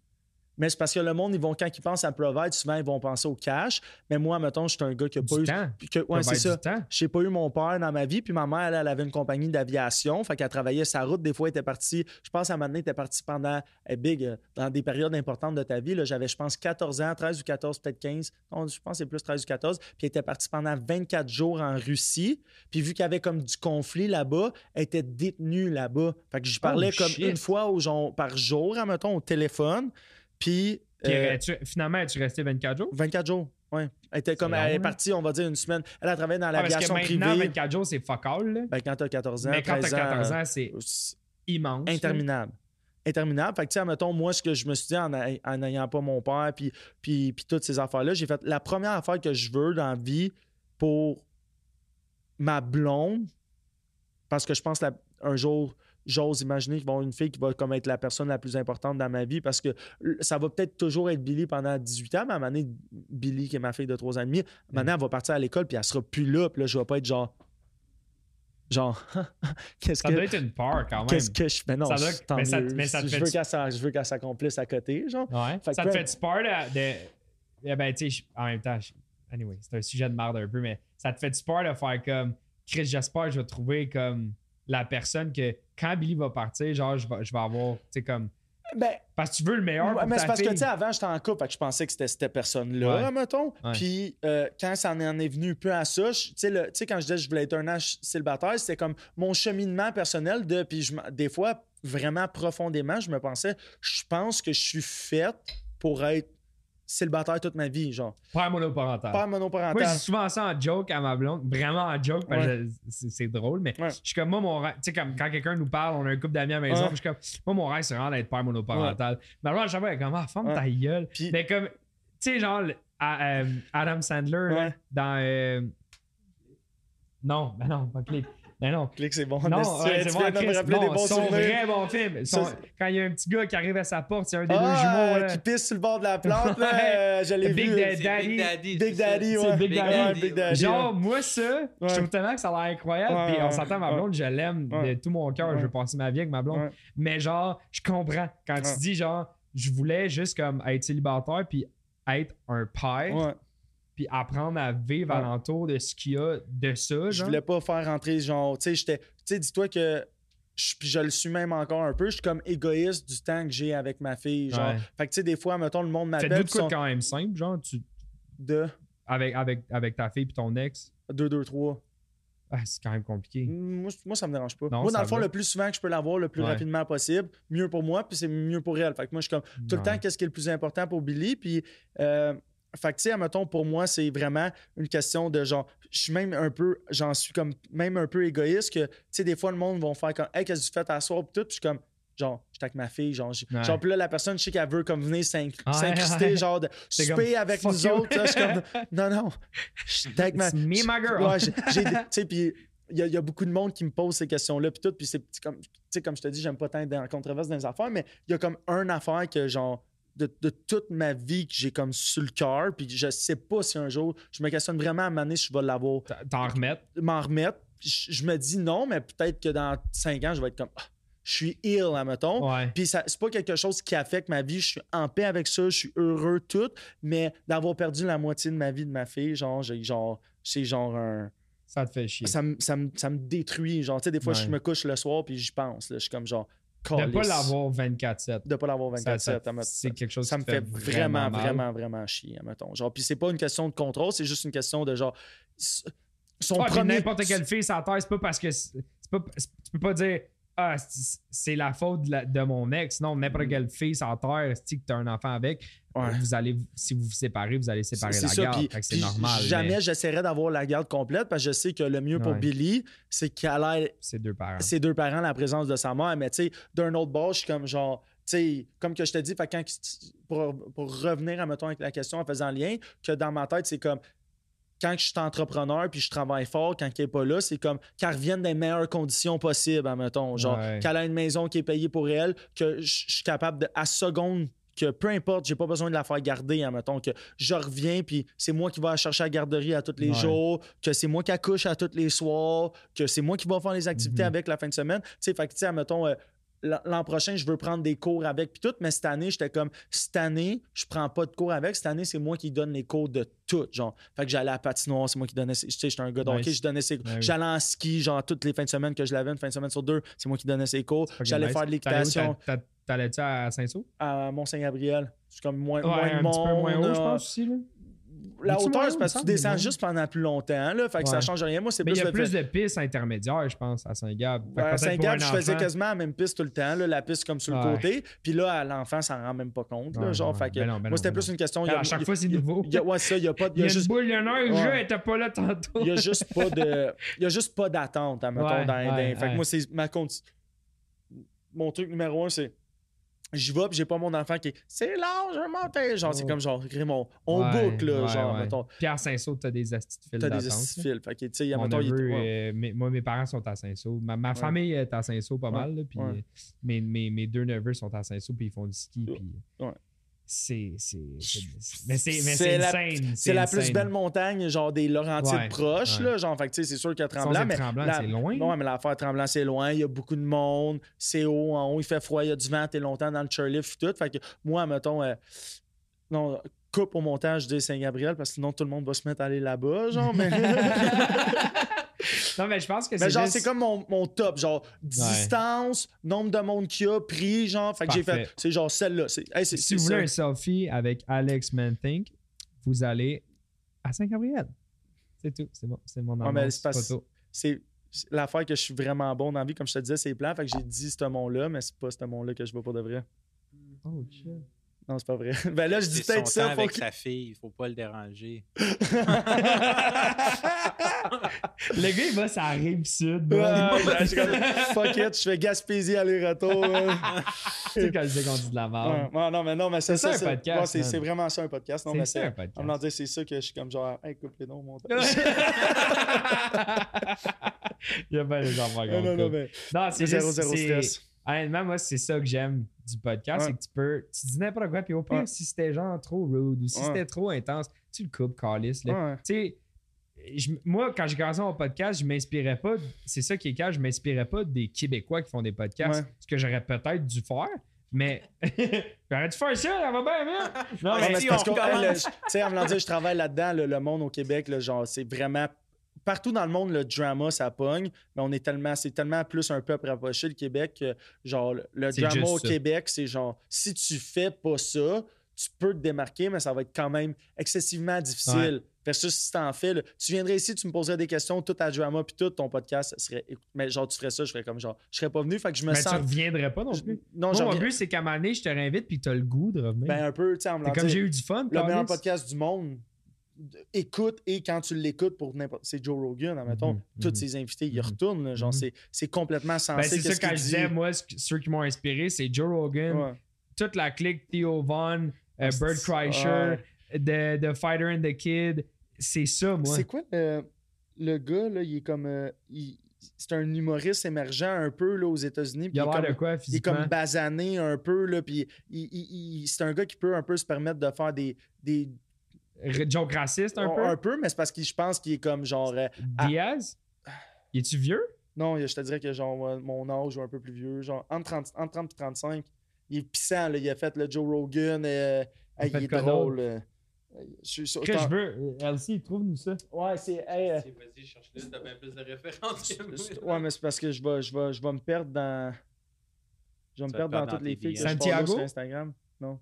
Mais c'est parce que le monde, ils vont, quand ils pensent à provide, souvent, ils vont penser au cash. Mais moi, mettons, je suis un gars qui a pas Du eu. temps. que- ouais, c'est ça. J'ai pas eu mon père dans ma vie, puis ma mère, elle, elle avait une compagnie d'aviation, fait qu'elle travaillait sa route. Des fois, elle était partie, je pense à un moment donné, elle était partie pendant, eh, big, euh, dans des périodes importantes de ta vie. J'avais, je pense, 14 ans, 13 ou 14, peut-être 15. Non, je pense que c'est plus 13 ou 14. Puis elle était partie pendant 24 jours en Russie. Puis vu qu'il y avait comme du conflit là-bas, elle était détenue là-bas. Fait que je parlais Oh, comme shit. une fois au, genre, par jour, admettons, au téléphone. Puis Puis Euh, finalement, es-tu resté 24 jours? 24 jours, ouais. Elle était comme, long, elle est hein? partie, on va dire, une semaine. Elle a travaillé dans Ah, l'aviation maintenant, privée. 24 jours, c'est fuck all. là. Ben, quand t'as 14 ans, Mais quand t'as 13 ans, 14 ans, c'est euh, immense. là. interminable. Interminable. Fait que, tu sais, mettons, moi, ce que je me suis dit en n'ayant pas mon père, puis, puis, puis toutes ces affaires-là, j'ai fait la première affaire que je veux dans la vie pour ma blonde, parce que je pense la- un jour, j'ose imaginer qu'il va y avoir une fille qui va comme être la personne la plus importante dans ma vie, parce que ça va peut-être toujours être Billy pendant 18 ans, mais à un moment donné, Billy, qui est ma fille de 3 ans et demi, maintenant, elle va partir à l'école, puis elle sera plus là, puis là, je vais pas être genre. Genre, qu'est-ce Ça que. doit être une peur quand même. Qu'est-ce que je fais? Non, Ça doit- tant mais ça- mais ça te je, fait- veux qu'elle je veux qu'elle s'accomplisse à côté, genre. Ouais. Fait ça te peu- fait peur de. de... Eh ben, tu sais, en même temps, je- anyway, c'est un sujet de merde un peu, mais ça te fait peur de faire comme Chris, j'espère que je vais trouver comme la personne que quand Billy va partir, genre, je vais, je vais avoir, tu sais, comme. Ben, Parce que tu veux le meilleur. pour mais c'est parce que, tu sais, avant, j'étais en couple, que je pensais que c'était cette personne-là, Ouais. mettons. Ouais. Puis, euh, quand ça en est venu peu à ça, tu sais, le- tu sais, quand je disais que je voulais être un âge célibataire, c'était comme mon cheminement personnel de. Puis, je des fois, vraiment profondément, je me pensais, je pense que je suis faite pour être célibataire toute ma vie, genre. Père monoparental. Moi, monoparental. je dis souvent ça en joke à ma blonde, vraiment en joke, parce que c'est drôle, mais Ouais. je suis comme moi, mon rêve, tu sais, comme quand quelqu'un nous parle, on a un couple d'amis à la maison, Ouais. je suis comme, moi, mon rêve, c'est vraiment d'être père monoparental. Mais alors, à chaque fois, elle est comme, ah, ferme ta gueule. Puis- Mais comme, tu sais, genre, à- euh, Adam Sandler, là, dans. euh, Non, ben non, pas. Ben non. Clique, c'est bon. Non, c'est viens bon, de me Chris? rappeler Non, des bons son souvenirs? vrai bon film. Quand il y a un petit gars qui arrive à sa porte, c'est un des Ah, deux jumeaux. Là. qui pisse sur le bord de la plante, là, Ouais. je l'ai Big vu. Daddy. Big Daddy. Big. Daddy, C'est ouais. Big Ouais, Daddy. Big Daddy. Genre, moi, ça, je trouve tellement que ça a l'air incroyable. Puis on s'entend, ma blonde, je l'aime de tout mon cœur. Je veux passer ma vie avec ma blonde. Mais genre, je comprends. Quand tu dis, genre, je voulais juste comme être célibataire puis être un père, Ouais. Puis apprendre à vivre Ouais. alentour de ce qu'il y a de ça. Je voulais pas faire rentrer, genre, tu sais, j'étais. Tu sais, dis-toi que. Je, je le suis même encore un peu. Je suis comme égoïste du temps que j'ai avec ma fille. Genre. Ouais. Fait que, tu sais, des fois, mettons, le monde m'appelle. de puis quoi sont de quand même simple, genre, tu, de? Avec, avec, avec ta fille puis ton ex? 2, 2, 3. Ah, c'est quand même compliqué. Moi, moi, ça me dérange pas. Non, moi, dans le fond, va. le plus souvent que je peux l'avoir, le plus Ouais. rapidement possible, mieux pour moi, puis c'est mieux pour elle. Fait que moi, je suis comme tout le temps, qu'est-ce qui est le plus important pour Billy? Puis, euh, fait que, tu sais, admettons, pour moi, c'est vraiment une question de genre, je suis même un peu, j'en suis comme même un peu égoïste que, tu sais, des fois, le monde va faire comme, hey, qu'est-ce que tu fais à soir? Puis tout, puis je suis comme, genre, j'étais avec ma fille, genre, Ouais. genre, puis là, la personne, je sais qu'elle veut comme venir Ouais, s'incruster, ouais. genre, de souper avec nous you. autres. là, je suis comme, non, non, j'étais avec ma It's me, my girl. Ouais, j'ai- tu sais, puis il y, a- il y a beaucoup de monde qui me pose ces questions-là, puis tout, puis c'est comme, tu sais, comme je te dis, j'aime pas tant être dans la controverse dans les affaires, mais il y a comme une affaire que, genre, de, de toute ma vie que j'ai comme sur le cœur, puis je sais pas si un jour, je me questionne vraiment à un moment si je vais l'avoir, T'en- remettre? m'en remettre. Je, je me dis non, mais peut-être que dans cinq ans, je vais être comme, ah, je suis ill, admettons. Ouais. Puis c'est pas quelque chose qui affecte ma vie. Je suis en paix avec ça, je suis heureux, tout. Mais d'avoir perdu la moitié de ma vie de ma fille, genre, j'ai genre, c'est genre un. Ça te fait chier. Ça me, ça, me, ça me détruit. Genre, tu sais, des fois, Ouais. je me couche le soir puis j'y pense. là. Je suis comme genre. De pas calisse. l'avoir 24-7. De pas l'avoir ça- 24-7. ça- admettons. C'est quelque chose ça qui me fait vraiment, mal. vraiment, vraiment chier, admettons. Genre, puis c'est pas une question de contrôle, c'est juste une question de genre. Son Ah, premier. n'importe quelle fille la terre, c'est pas parce que. pas, tu peux pas dire. Ah, c'est la faute de, la- de mon ex. Non, n'importe quelle fille la terre, si que tu as un enfant avec, Ouais. vous allez, si vous vous séparez, vous allez séparer C'est la ça, garde. c'est normal. Jamais mais j'essaierai d'avoir la garde complète parce que je sais que le mieux pour. Billy, c'est qu'elle ait C'est deux parents. ses deux parents la présence de sa mère. Mais tu sais, d'un autre bord, je suis comme genre. Comme que je te dis, quand, pour, pour revenir à mettons avec la question en faisant lien, que dans ma tête, c'est comme quand je suis entrepreneur puis je travaille fort, quand elle n'est pas là, c'est comme qu'elle revienne dans les meilleures conditions possibles, admettons. Genre, Ouais. qu'elle a une maison qui est payée pour elle, que je suis capable de, à seconde, que peu importe, j'ai pas besoin de la faire garder, admettons, que je reviens puis c'est moi qui vais chercher à la garderie à tous les Ouais. jours, que c'est moi qui accouche à tous les soirs, que c'est moi qui vais faire les activités Mhm. avec la fin de semaine. Tu sais, fait que, tu sais, admettons, euh, l'an prochain, je veux prendre des cours avec puis tout, mais cette année, j'étais comme cette année, je prends pas de cours avec, cette année, c'est moi qui donne les cours de tout, genre. Fait que j'allais à la patinoire, c'est moi qui donnais, tu sais, j'étais un gars de Nice. je donnais ses Ouais, oui. J'allais en ski, genre toutes les fins de semaine que je l'avais, une fin de semaine sur deux, c'est moi qui donnais ses cours. J'allais nice. faire de l'équitation T'a- t'a- T'allais-tu à Saint-Saul? à Mont-Saint-Gabriel. C'est comme moins, Ouais, moins de un petit peu moins monde, haut, je euh, pense aussi. Là. La hauteur, c'est parce que tu descends juste pendant plus longtemps, là. Fait que ça change rien. Moi, c'est plus il y a le plus fait- de pistes intermédiaires, je pense, à Saint-Gab. Fait que Ouais, à Saint-Gab, je faisais quasiment la même piste tout le temps, là, la piste comme sur le Ouais. côté. Puis là, à l'enfant, ça en rend même pas compte. Là, Ouais, genre, ouais. fait que Ben non, ben moi, c'était ben plus non. une question. À chaque fois, c'est nouveau. il y a- ouais, ça, il y a pas de. Il y a juste- une boule, il y en a un jeu, elle pas là tantôt. il y a juste pas de il y a juste pas d'attente admettons Ouais, dans, fait que moi c'est ma mon truc numéro un c'est j'y vais puis j'ai pas mon enfant qui est c'est je veux monter genre c'est Oh. comme genre Raymond on Ouais, boucle là ouais, genre ouais. mettons Pierre Saint-Saul, t'as des astuces de t'as des astuces fils fait que tu sais il y a Mon mettons il euh, mes- moi, mes parents sont à Saint-Saul. Ma, ma famille est à Saint-Saul pas mal. là, puis euh, mes, mes, mes deux neveux sont à Saint-Saul puis ils font du ski. Ouais. Puis Ouais. C'est. Mais c'est mais la- insane. c'est la plus belle montagne genre des Laurentides Ouais, proches ouais. là genre fait que tu sais c'est sûr Tremblant être mais Tremblant, la- c'est loin. non mais l'affaire Tremblant c'est loin il y a beaucoup de monde c'est haut en haut il fait froid il y a du vent t'es longtemps dans le chairlift tout fait que moi mettons euh, non coupe au montage de Saint-Gabriel parce que sinon tout le monde va se mettre à aller là-bas genre mais Non, mais je pense que Mais c'est. genre, juste- c'est comme mon, mon top. Genre, distance, nombre de monde qu'il y a, prix, genre. Fait que j'ai fait. C'est genre celle-là. Hey, c'est, Si vous voulez un selfie avec Alex Manthink, vous allez à Saint-Gabriel. C'est tout. C'est bon. C'est mon Ouais, mais annonce c'est parce- photo. C'est, l'affaire que je suis vraiment bon dans la vie. Comme je te disais, c'est plan. Fait que j'ai dit ce mot-là, mais c'est pas ce mot-là que je veux pour de vrai. Oh, shit. Non, c'est pas vrai. ben là, je dis C'est peut-être ça. temps Faut avec sa fille, il faut pas le déranger. Le gars, il va la rive sud. Ouais, je suis comme, fuck it, je fais Gaspésie aller-retour. hein. tu sais, quand je dis qu'on dit de la merde. ouais, non, mais non, mais c'est C'est ça, ça. un podcast, ouais, c'est, c'est vraiment ça un podcast. Non, mais C'est ça, un podcast. On dire, c'est ça que je suis comme genre, hey, coupe les noms montage. Il y a pas les enfants non, non, non, mais Non, c'est zéro, juste. zéro c'est- stress. Honnêtement, moi, c'est ça que j'aime du podcast, Ouais. c'est que tu peux. Tu dis n'importe quoi, puis au pire, Ouais. si c'était genre trop rude ou si Ouais. c'était trop intense, tu le coupes, Carlis. Tu sais, je- moi, quand j'ai commencé mon podcast, je m'inspirais pas. C'est ça qui est calme, je m'inspirais pas des Québécois qui font des podcasts. Ouais. Ce que j'aurais peut-être dû faire, mais. j'aurais dû faire ça, ça va bien, bien. Non, mais mais c'est parce on que, recommence. tu sais, en voulant dire, je travaille là-dedans, le, le monde au Québec, là, genre, c'est vraiment. Partout dans le monde, le drama, ça pogne, mais on est tellement, c'est tellement plus un peuple rapproché, le Québec, que, genre, le- drama au ça. Québec, c'est genre, si tu fais pas ça, tu peux te démarquer, mais ça va être quand même excessivement difficile. Versus si t'en fais, là, tu viendrais ici, tu me poserais des questions, tout à drama, puis tout ton podcast serait. Mais genre, tu ferais ça, je ferais comme genre, je serais pas venu, fait que je me mais tu sens. reviendrais pas non je- plus. Non, Moi, mon but, c'est qu'à un moment donné, je te réinvite, puis t'as le goût de revenir. Ben, un peu, tu sais, en me c'est comme j'ai eu du fun, le meilleur podcast du monde écoute et quand tu l'écoutes pour n'importe c'est Joe Rogan admettons Mhm, tous mhm. ses invités ils Mhm. retournent là, genre c'est c'est complètement Ben, sensé c'est ça qu'est-ce quand qu'il je dit. disais, moi, ce- ceux qui m'ont inspiré, c'est Joe Rogan, Ouais. toute la clique Theo Vaughn, euh, Ah, c'est- Kreischer, the, the Fighter and the Kid. C'est ça, moi. c'est quoi le, le gars là il est comme euh, il- c'est un humoriste émergent un peu là aux États-Unis Il a l'air de comme- quoi il est physiquement? comme basané un peu là puis c'est un gars qui peut un peu se permettre de faire des Joke raciste un un, peu? mais c'est parce que je pense qu'il est comme genre euh, ah. Diaz? Il est-tu vieux? Non, je te dirais que genre euh, mon âge ou un peu plus vieux, genre entre 30, entre 30 et 35. Il est pissant, là. il a fait le Joe Rogan. euh, Il hey, il est drôle. euh. Je suis sûr- Que je veux? Elsie, trouve-nous ça. Ouais, c'est. hey, euh, Vas-y, cherche-le, t'as bien plus de références que ouais, mais c'est parce que je vais, je vais, je vais me perdre dans. Je vais me perdre dans toutes les filles que je Santiago? sur Instagram. Non,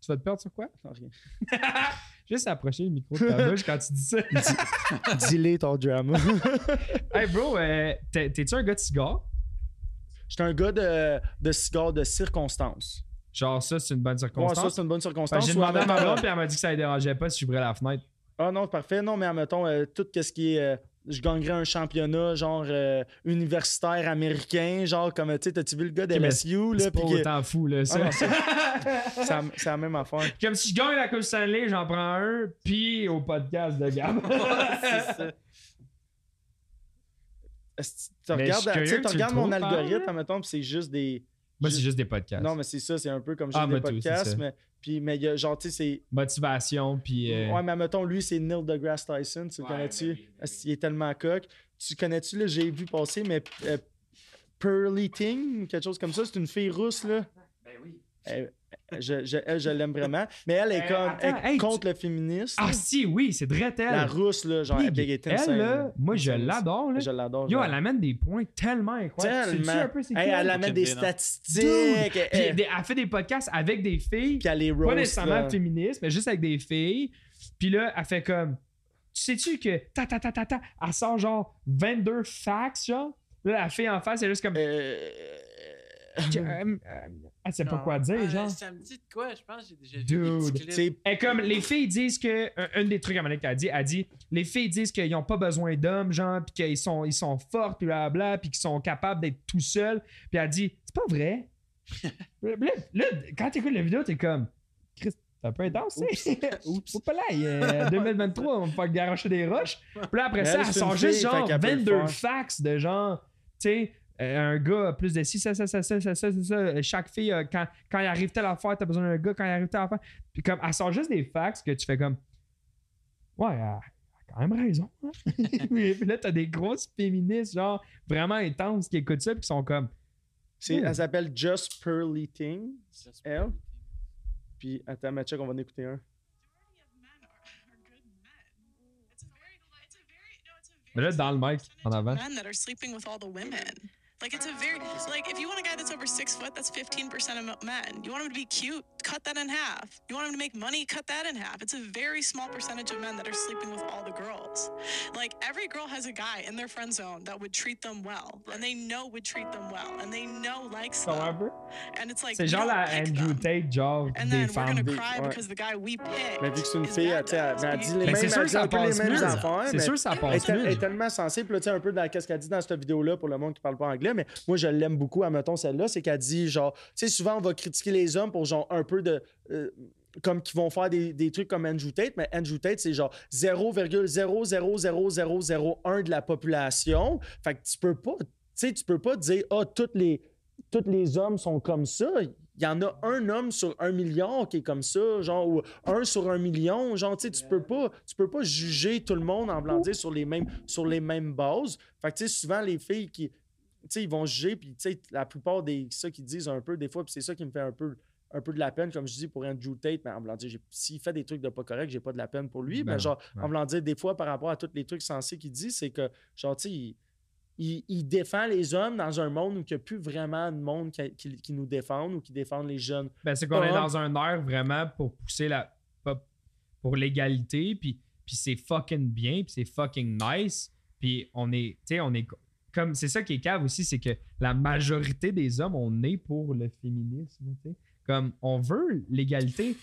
Tu vas te perdre sur quoi? non rien. Juste approcher le micro de ta bouche quand tu dis ça. Dis-les ton drama. hey bro, euh, t'es- t'es-tu un gars de cigare? J'étais un gars de, de cigares de circonstance. Genre ça, c'est une bonne Ouais, ça, circonstance? c'est une bonne circonstance. J'ai demandé à ma blonde, puis elle m'a dit que ça ne dérangeait pas si j'ouvrais la fenêtre. Ah non, parfait. Non, mais admettons, euh, tout ce qui est. euh, je gagnerais un championnat, genre euh, universitaire américain, genre comme, tu sais, t'as-tu vu le gars de Ok, mais LSU, là? C'est pas que- autant fou, là, ça. Ah c'est- la- même affaire. Comme si je gagne la Coupe Stanley, j'en prends un, puis au podcast de Gab. c'est ça. Tu regardes, mon algorithme, hein? admettons, puis c'est juste des. Moi, c'est juste des podcasts. Non, mais c'est ça, c'est un peu comme juste Ah, des moi, tout, c'est podcasts, mais. Puis, mais il y a, genre, tu sais, c'est. Motivation, puis. euh, Ouais, mais admettons, lui, c'est Neil deGrasse Tyson, tu le connais-tu? oui, qu'il est tellement coq? Tu connais-tu, là, j'ai vu passer, mais euh, Pearly Ting, quelque chose comme ça, c'est une fille rousse, là? Ben oui. Elle, Je, je- elle, je l'aime vraiment. Mais elle est Euh, comme attends, elle hey, contre le féminisme. Ah si, oui, c'est vrai elle. la rousse, là, genre, Big. Elle, insane, là, moi, je l'adore. là. Je l'adore. Yo, elle amène des points tellement incroyables. Tellement. un peu c'est Hey, qui, elle elle? amène des statistiques. Puis elle- elle fait des podcasts avec des filles. Puis elle les pas nécessairement féministes, mais juste avec des filles. Puis là, elle fait comme. Tu sais-tu que ta ta ta ta ta, elle sort genre 22 facts, genre? Là, la fille en face, elle est juste comme. Euh, euh, euh, elle sait pas quoi dire, genre. Ça me dit de quoi? Je pense j'ai déjà vu c'est Et comme les filles disent que. Un, un des trucs à qu'elle a dit, elle dit les filles disent qu'ils n'ont pas besoin d'hommes, genre, puis qu'ils sont, ils sont forts, puis blablabla, puis qu'ils sont capables d'être tout seuls. Puis elle dit c'est pas vrai. là, là, quand t'écoutes la vidéo, t'es comme Christ, c'est un peu intense, tu sais. Oups. Oups là, il est 2023, on va faire garocher des roches. Puis là, après Mais ça, elle, c'est sort juste genre fait qu'elle peut le 22 faire. facts de genre, tu sais, euh, euh, un gars plus de ci, ça, ça, ça, ça, ça, ça, Chaque fille, quand, quand il arrive telle affaire, t'as besoin d'un gars, quand il arrive telle affaire. Puis comme, elle sort juste des facts que tu fais comme, ouais, elle a quand même raison. Hein? puis là, t'as des grosses féministes, genre, vraiment intenses qui écoutent ça, puis qui sont comme. C'est, hmm. Elle s'appelle Just Pearly Things, elle. Puis, attends, Mathieu, on va en écouter un. Mais là, dans le mic, en avant. Like it's a very like if you want a guy that's over six foot, that's fifteen percent of men. You want him to be cute, cut that in half. You want him to make money, cut that in half. It's a very small percentage of men that are sleeping with all the girls. Like every girl has a guy in their friend zone that would treat them well, and they know would treat them well, and they know likes Sont un them. peu. And it's like C'est we genre don't la like Andrew them. Tate, genre, And des then we're femmes. gonna Des- cry ouais. because the guy we picked. Mais vu que c'est une is fille, bad elle, tu sais, elle, to us, elle but dit he's- les Mais mêmes, c'est sûr elle que ça un les passe mêmes mieux. affaires. C'est sûr ça passe est, elle est tellement sensée, puis tu sais, un peu dans qu'est-ce qu'elle dit dans cette vidéo-là pour le monde qui parle pas anglais, mais moi, je l'aime beaucoup, admettons, celle-là, c'est qu'elle dit, genre, tu sais, souvent, on va critiquer les hommes pour, genre, un peu de. euh, comme qui vont faire des, des trucs comme Andrew Tate, mais Andrew Tate, c'est genre 0,00001 de la population. Fait que tu peux pas, tu sais, tu peux pas dire, ah, toutes les, tous les hommes sont comme ça. Il y en a un homme sur un million qui est comme ça, genre, ou un sur un million, genre, tu sais, tu peux pas, tu peux pas juger tout le monde en blanc dire sur les mêmes, sur les mêmes bases. Fait que, tu sais, souvent, les filles qui, ils vont juger, puis, la plupart des, ça qu'ils disent un peu, des fois, puis c'est ça qui me fait un peu, un peu de la peine, comme je dis, pour Andrew Tate, mais en blanc dire, s'il fait des trucs de pas correct, j'ai pas de la peine pour lui, Ben mais genre, ouais. en blanc dire, des fois, par rapport à tous les trucs sensés qu'il dit, c'est que, genre, tu sais, il, il- il défend les hommes dans un monde où il n'y a plus vraiment de monde qui, qui- qui nous défendent ou qui défendent les jeunes. Ben, c'est qu'on est dans un air vraiment pour pousser la. pour l'égalité, puis, puis c'est fucking bien, puis c'est fucking nice, puis on est. Tu sais, on est. Comme, c'est ça qui est cave aussi, c'est que la majorité des hommes, on est pour le féminisme, tu sais. Comme, on veut l'égalité.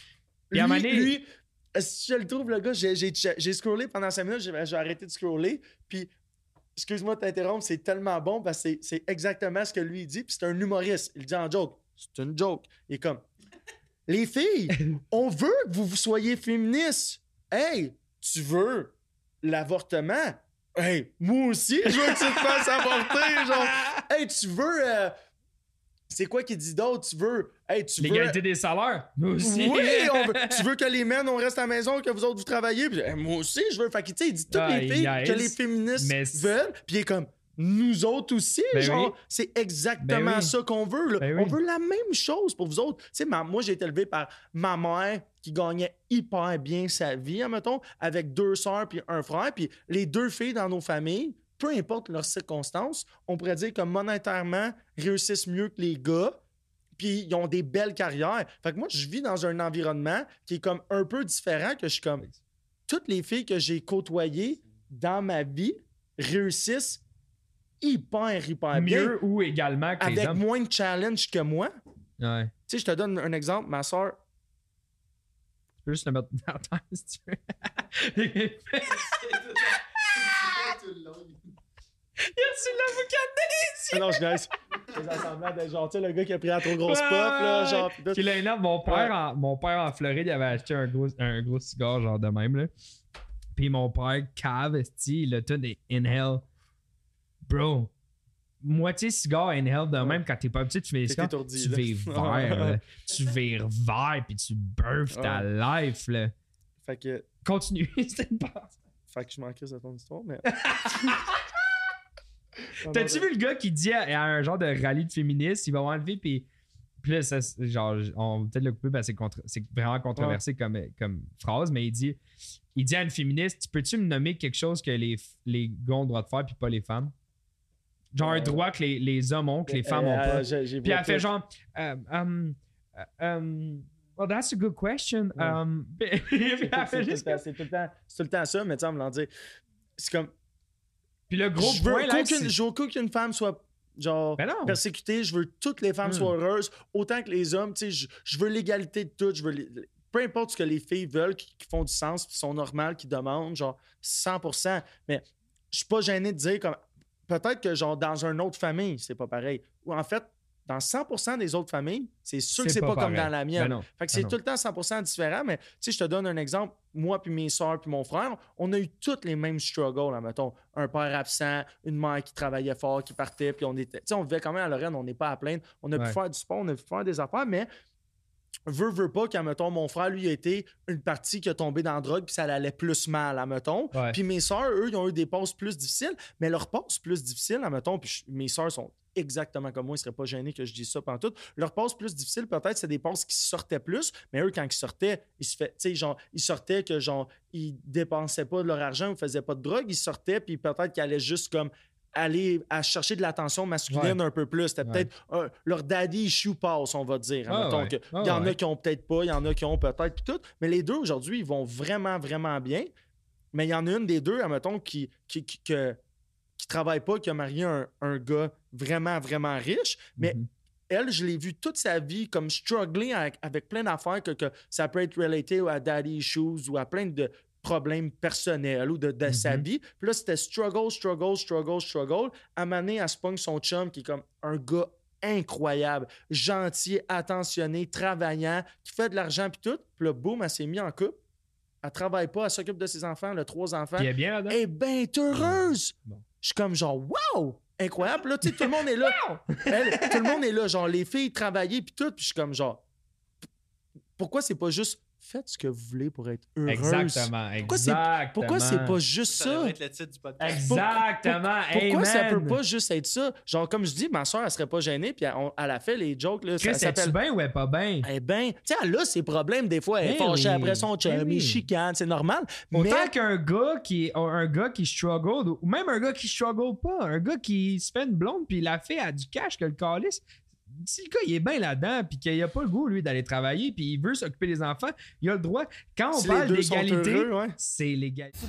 Puis à Lui, si je le trouve, le gars, j'ai- j'ai j'ai scrollé pendant 5 minutes, j'ai j'ai arrêté de scroller, puis excuse-moi de t'interrompre, c'est tellement bon parce que c'est- c'est exactement ce que lui dit, puis c'est un humoriste. Il dit en joke, c'est une joke. Il est comme, les filles, on veut que vous, vous soyez féministes. Hey, tu veux l'avortement? Hey, moi aussi, je veux que tu te fasses avorter, genre. Hey, tu veux... euh, c'est quoi qu'il dit d'autre? Tu veux... Hey, tu veux... L'égalité des salaires, nous aussi. Oui, on veut- tu veux que les men, on reste à la maison, que vous autres, vous travaillez? Puis, moi aussi, je veux. Fait que, tu sais, il dit toutes Ah, les filles yes. que les féministes Mais- veulent. Puis il est comme, nous autres aussi, Ben genre, oui. c'est exactement Ben oui. ça qu'on veut. là. Ben On oui. veut la même chose pour vous autres. Tu sais, ma- moi, j'ai été élevé par ma mère qui gagnait hyper bien sa vie, admettons, avec deux sœurs puis un frère. Puis les deux filles dans nos familles, peu importe leurs circonstances, on pourrait dire que monétairement, réussissent mieux que les gars puis ils ont des belles carrières. Fait que moi, je vis dans un environnement qui est comme un peu différent, que je suis comme... Toutes les filles que j'ai côtoyées dans ma vie réussissent hyper, hyper bien. Mieux ou également que les Avec hommes. moins de challenge que moi. Ouais. Tu sais, je te donne un exemple. Ma soeur, Tu peux juste le mettre dans la terre si tu veux. Y a-tu l'avocat Ah non, je niaise. Les de genre, tu sais, le gars qui a pris la trop grosse Ouais, pop, là, ouais, genre. Qui l'énerve. Mon père, en, mon père en Floride, il avait acheté un gros, un gros cigare, genre de même, là. Puis mon père, cave, il a tout des inhale. Bro, moitié cigare inhale de même, quand t'es pas petit, tu fais étourdi, tu vires vert. Tu vires vert, puis tu birthes ta life, là. Fait que, Continue, c'était une passe. fait que je crisse de ton histoire, mais. T'as-tu vu le gars qui dit à, à un genre de rallye de féministes, il va fille, puis, Puis là, ça, c'est- genre, on va peut-être le couper parce que c'est vraiment controversé comme, comme phrase, mais il dit, il dit à une féministe Peux-tu me nommer quelque chose que les, les gars ont le droit de faire puis pas les femmes Genre un Euh, droit que les, les hommes ont, que les femmes Euh, ont pas. euh, j'ai Puis elle fait genre, um, um, uh, um, well, that's a good question. Um, C'est tout- tout le temps- ça, mais tu sais, voulant dire, c'est comme. Puis le gros je veux point là, qu'aucune- c'est- je veux qu'aucune femme soit genre Ben persécutée. Je veux que toutes les femmes Hmm. soient heureuses, autant que les hommes. Tu sais, je, je veux l'égalité de toutes. Je veux les- peu importe ce que les filles veulent, qui, qui font du sens, qui sont normales, qui demandent, genre 100%. Mais je suis pas gêné de dire comme peut-être que genre dans une autre famille, c'est pas pareil. Ou en fait, dans 100% des autres familles, c'est sûr que c'est pas, comme pareil. dans la mienne. Ben non. Fait que Ben c'est tout le temps 100% différent, mais tu sais, je te donne un exemple. Moi, puis mes soeurs, puis mon frère, on a eu tous les mêmes struggles, là, mettons. Un père absent, une mère qui travaillait fort, qui partait, puis on était. Tu sais, on vivait quand même à Lorraine, on n'est pas à plaindre. On a Ouais. pu faire du sport, on a pu faire des affaires, mais veut, veut pas, quand, mettons, mon frère, lui, a été une partie qui a tombé dans la drogue, puis ça allait plus mal, à mettons. Ouais. Puis mes soeurs, eux, ils ont eu des passes plus difficiles, mais leurs passes plus difficiles, à mettons, puis mes soeurs sont exactement comme moi, ils seraient pas gênés que je dise ça pendant tout. Leurs passes plus difficiles, peut-être, c'est des passes qui sortaient plus, mais eux, quand ils sortaient, ils se fait, tu sais, genre, ils sortaient que, genre, ils dépensaient pas de leur argent, ils faisaient pas de drogue, ils sortaient, puis peut-être qu'ils allaient juste comme aller à chercher de l'attention masculine un peu plus. C'était Ouais. peut-être euh, leur daddy issue pass, on va dire. Ah ouais. que Ah il y en a qui ont peut-être pas, il y en a qui ont peut-être, puis tout. Mais les deux, aujourd'hui, ils vont vraiment, vraiment bien. Mais il y en a une des deux, admettons, qui, qui, qui, que- qui travaille pas, qui a marié un, un gars vraiment, vraiment riche. Mais Mhm. elle, je l'ai vue toute sa vie comme struggling avec, avec plein d'affaires que, que ça peut être relaté à daddy issues ou à plein de problèmes personnels ou de, de sa Mhm. vie. Puis là, c'était struggle, struggle, struggle, struggle. À donné, elle se pogne son chum qui est comme un gars incroyable, gentil, attentionné, travaillant, qui fait de l'argent puis tout. Puis là, boum, elle s'est mise en couple. Elle travaille pas, elle s'occupe de ses enfants, elle a trois enfants. Elle est bien là-dedans. Est bien heureuse. Bon. Je suis comme genre, wow! Incroyable. Puis Là, tu sais, tout le monde est là. Elle, tout le monde est là. Genre, les filles travailler puis tout. Puis je suis comme genre, pourquoi c'est pas juste faites ce que vous voulez pour être heureuse? Exactement. Pourquoi c'est- exactement. Pourquoi c'est pas juste Ça ça? devrait être le titre du podcast. Exactement. Pourquoi ça peut pas juste être ça? Genre, comme je dis, ma soeur, elle serait pas gênée, puis elle, on- elle a fait les jokes, là. Chris, s'appelle. bien ou est pas bien? Eh ben, tu sais, elle a ses problèmes des fois. Elle est Ben fâchée oui. après son chum, Ben oui. il chicane, c'est normal. Mais Autant qu'un gars qui un gars qui struggle ou même un gars qui struggle pas, un gars qui se fait une blonde puis la fait à du cash que le calice. Si le gars il est bien là-dedans puis qu'il a pas le goût lui d'aller travailler puis il veut s'occuper des enfants, il a le droit. Quand on si parle d'égalité, ouais. c'est l'égalité.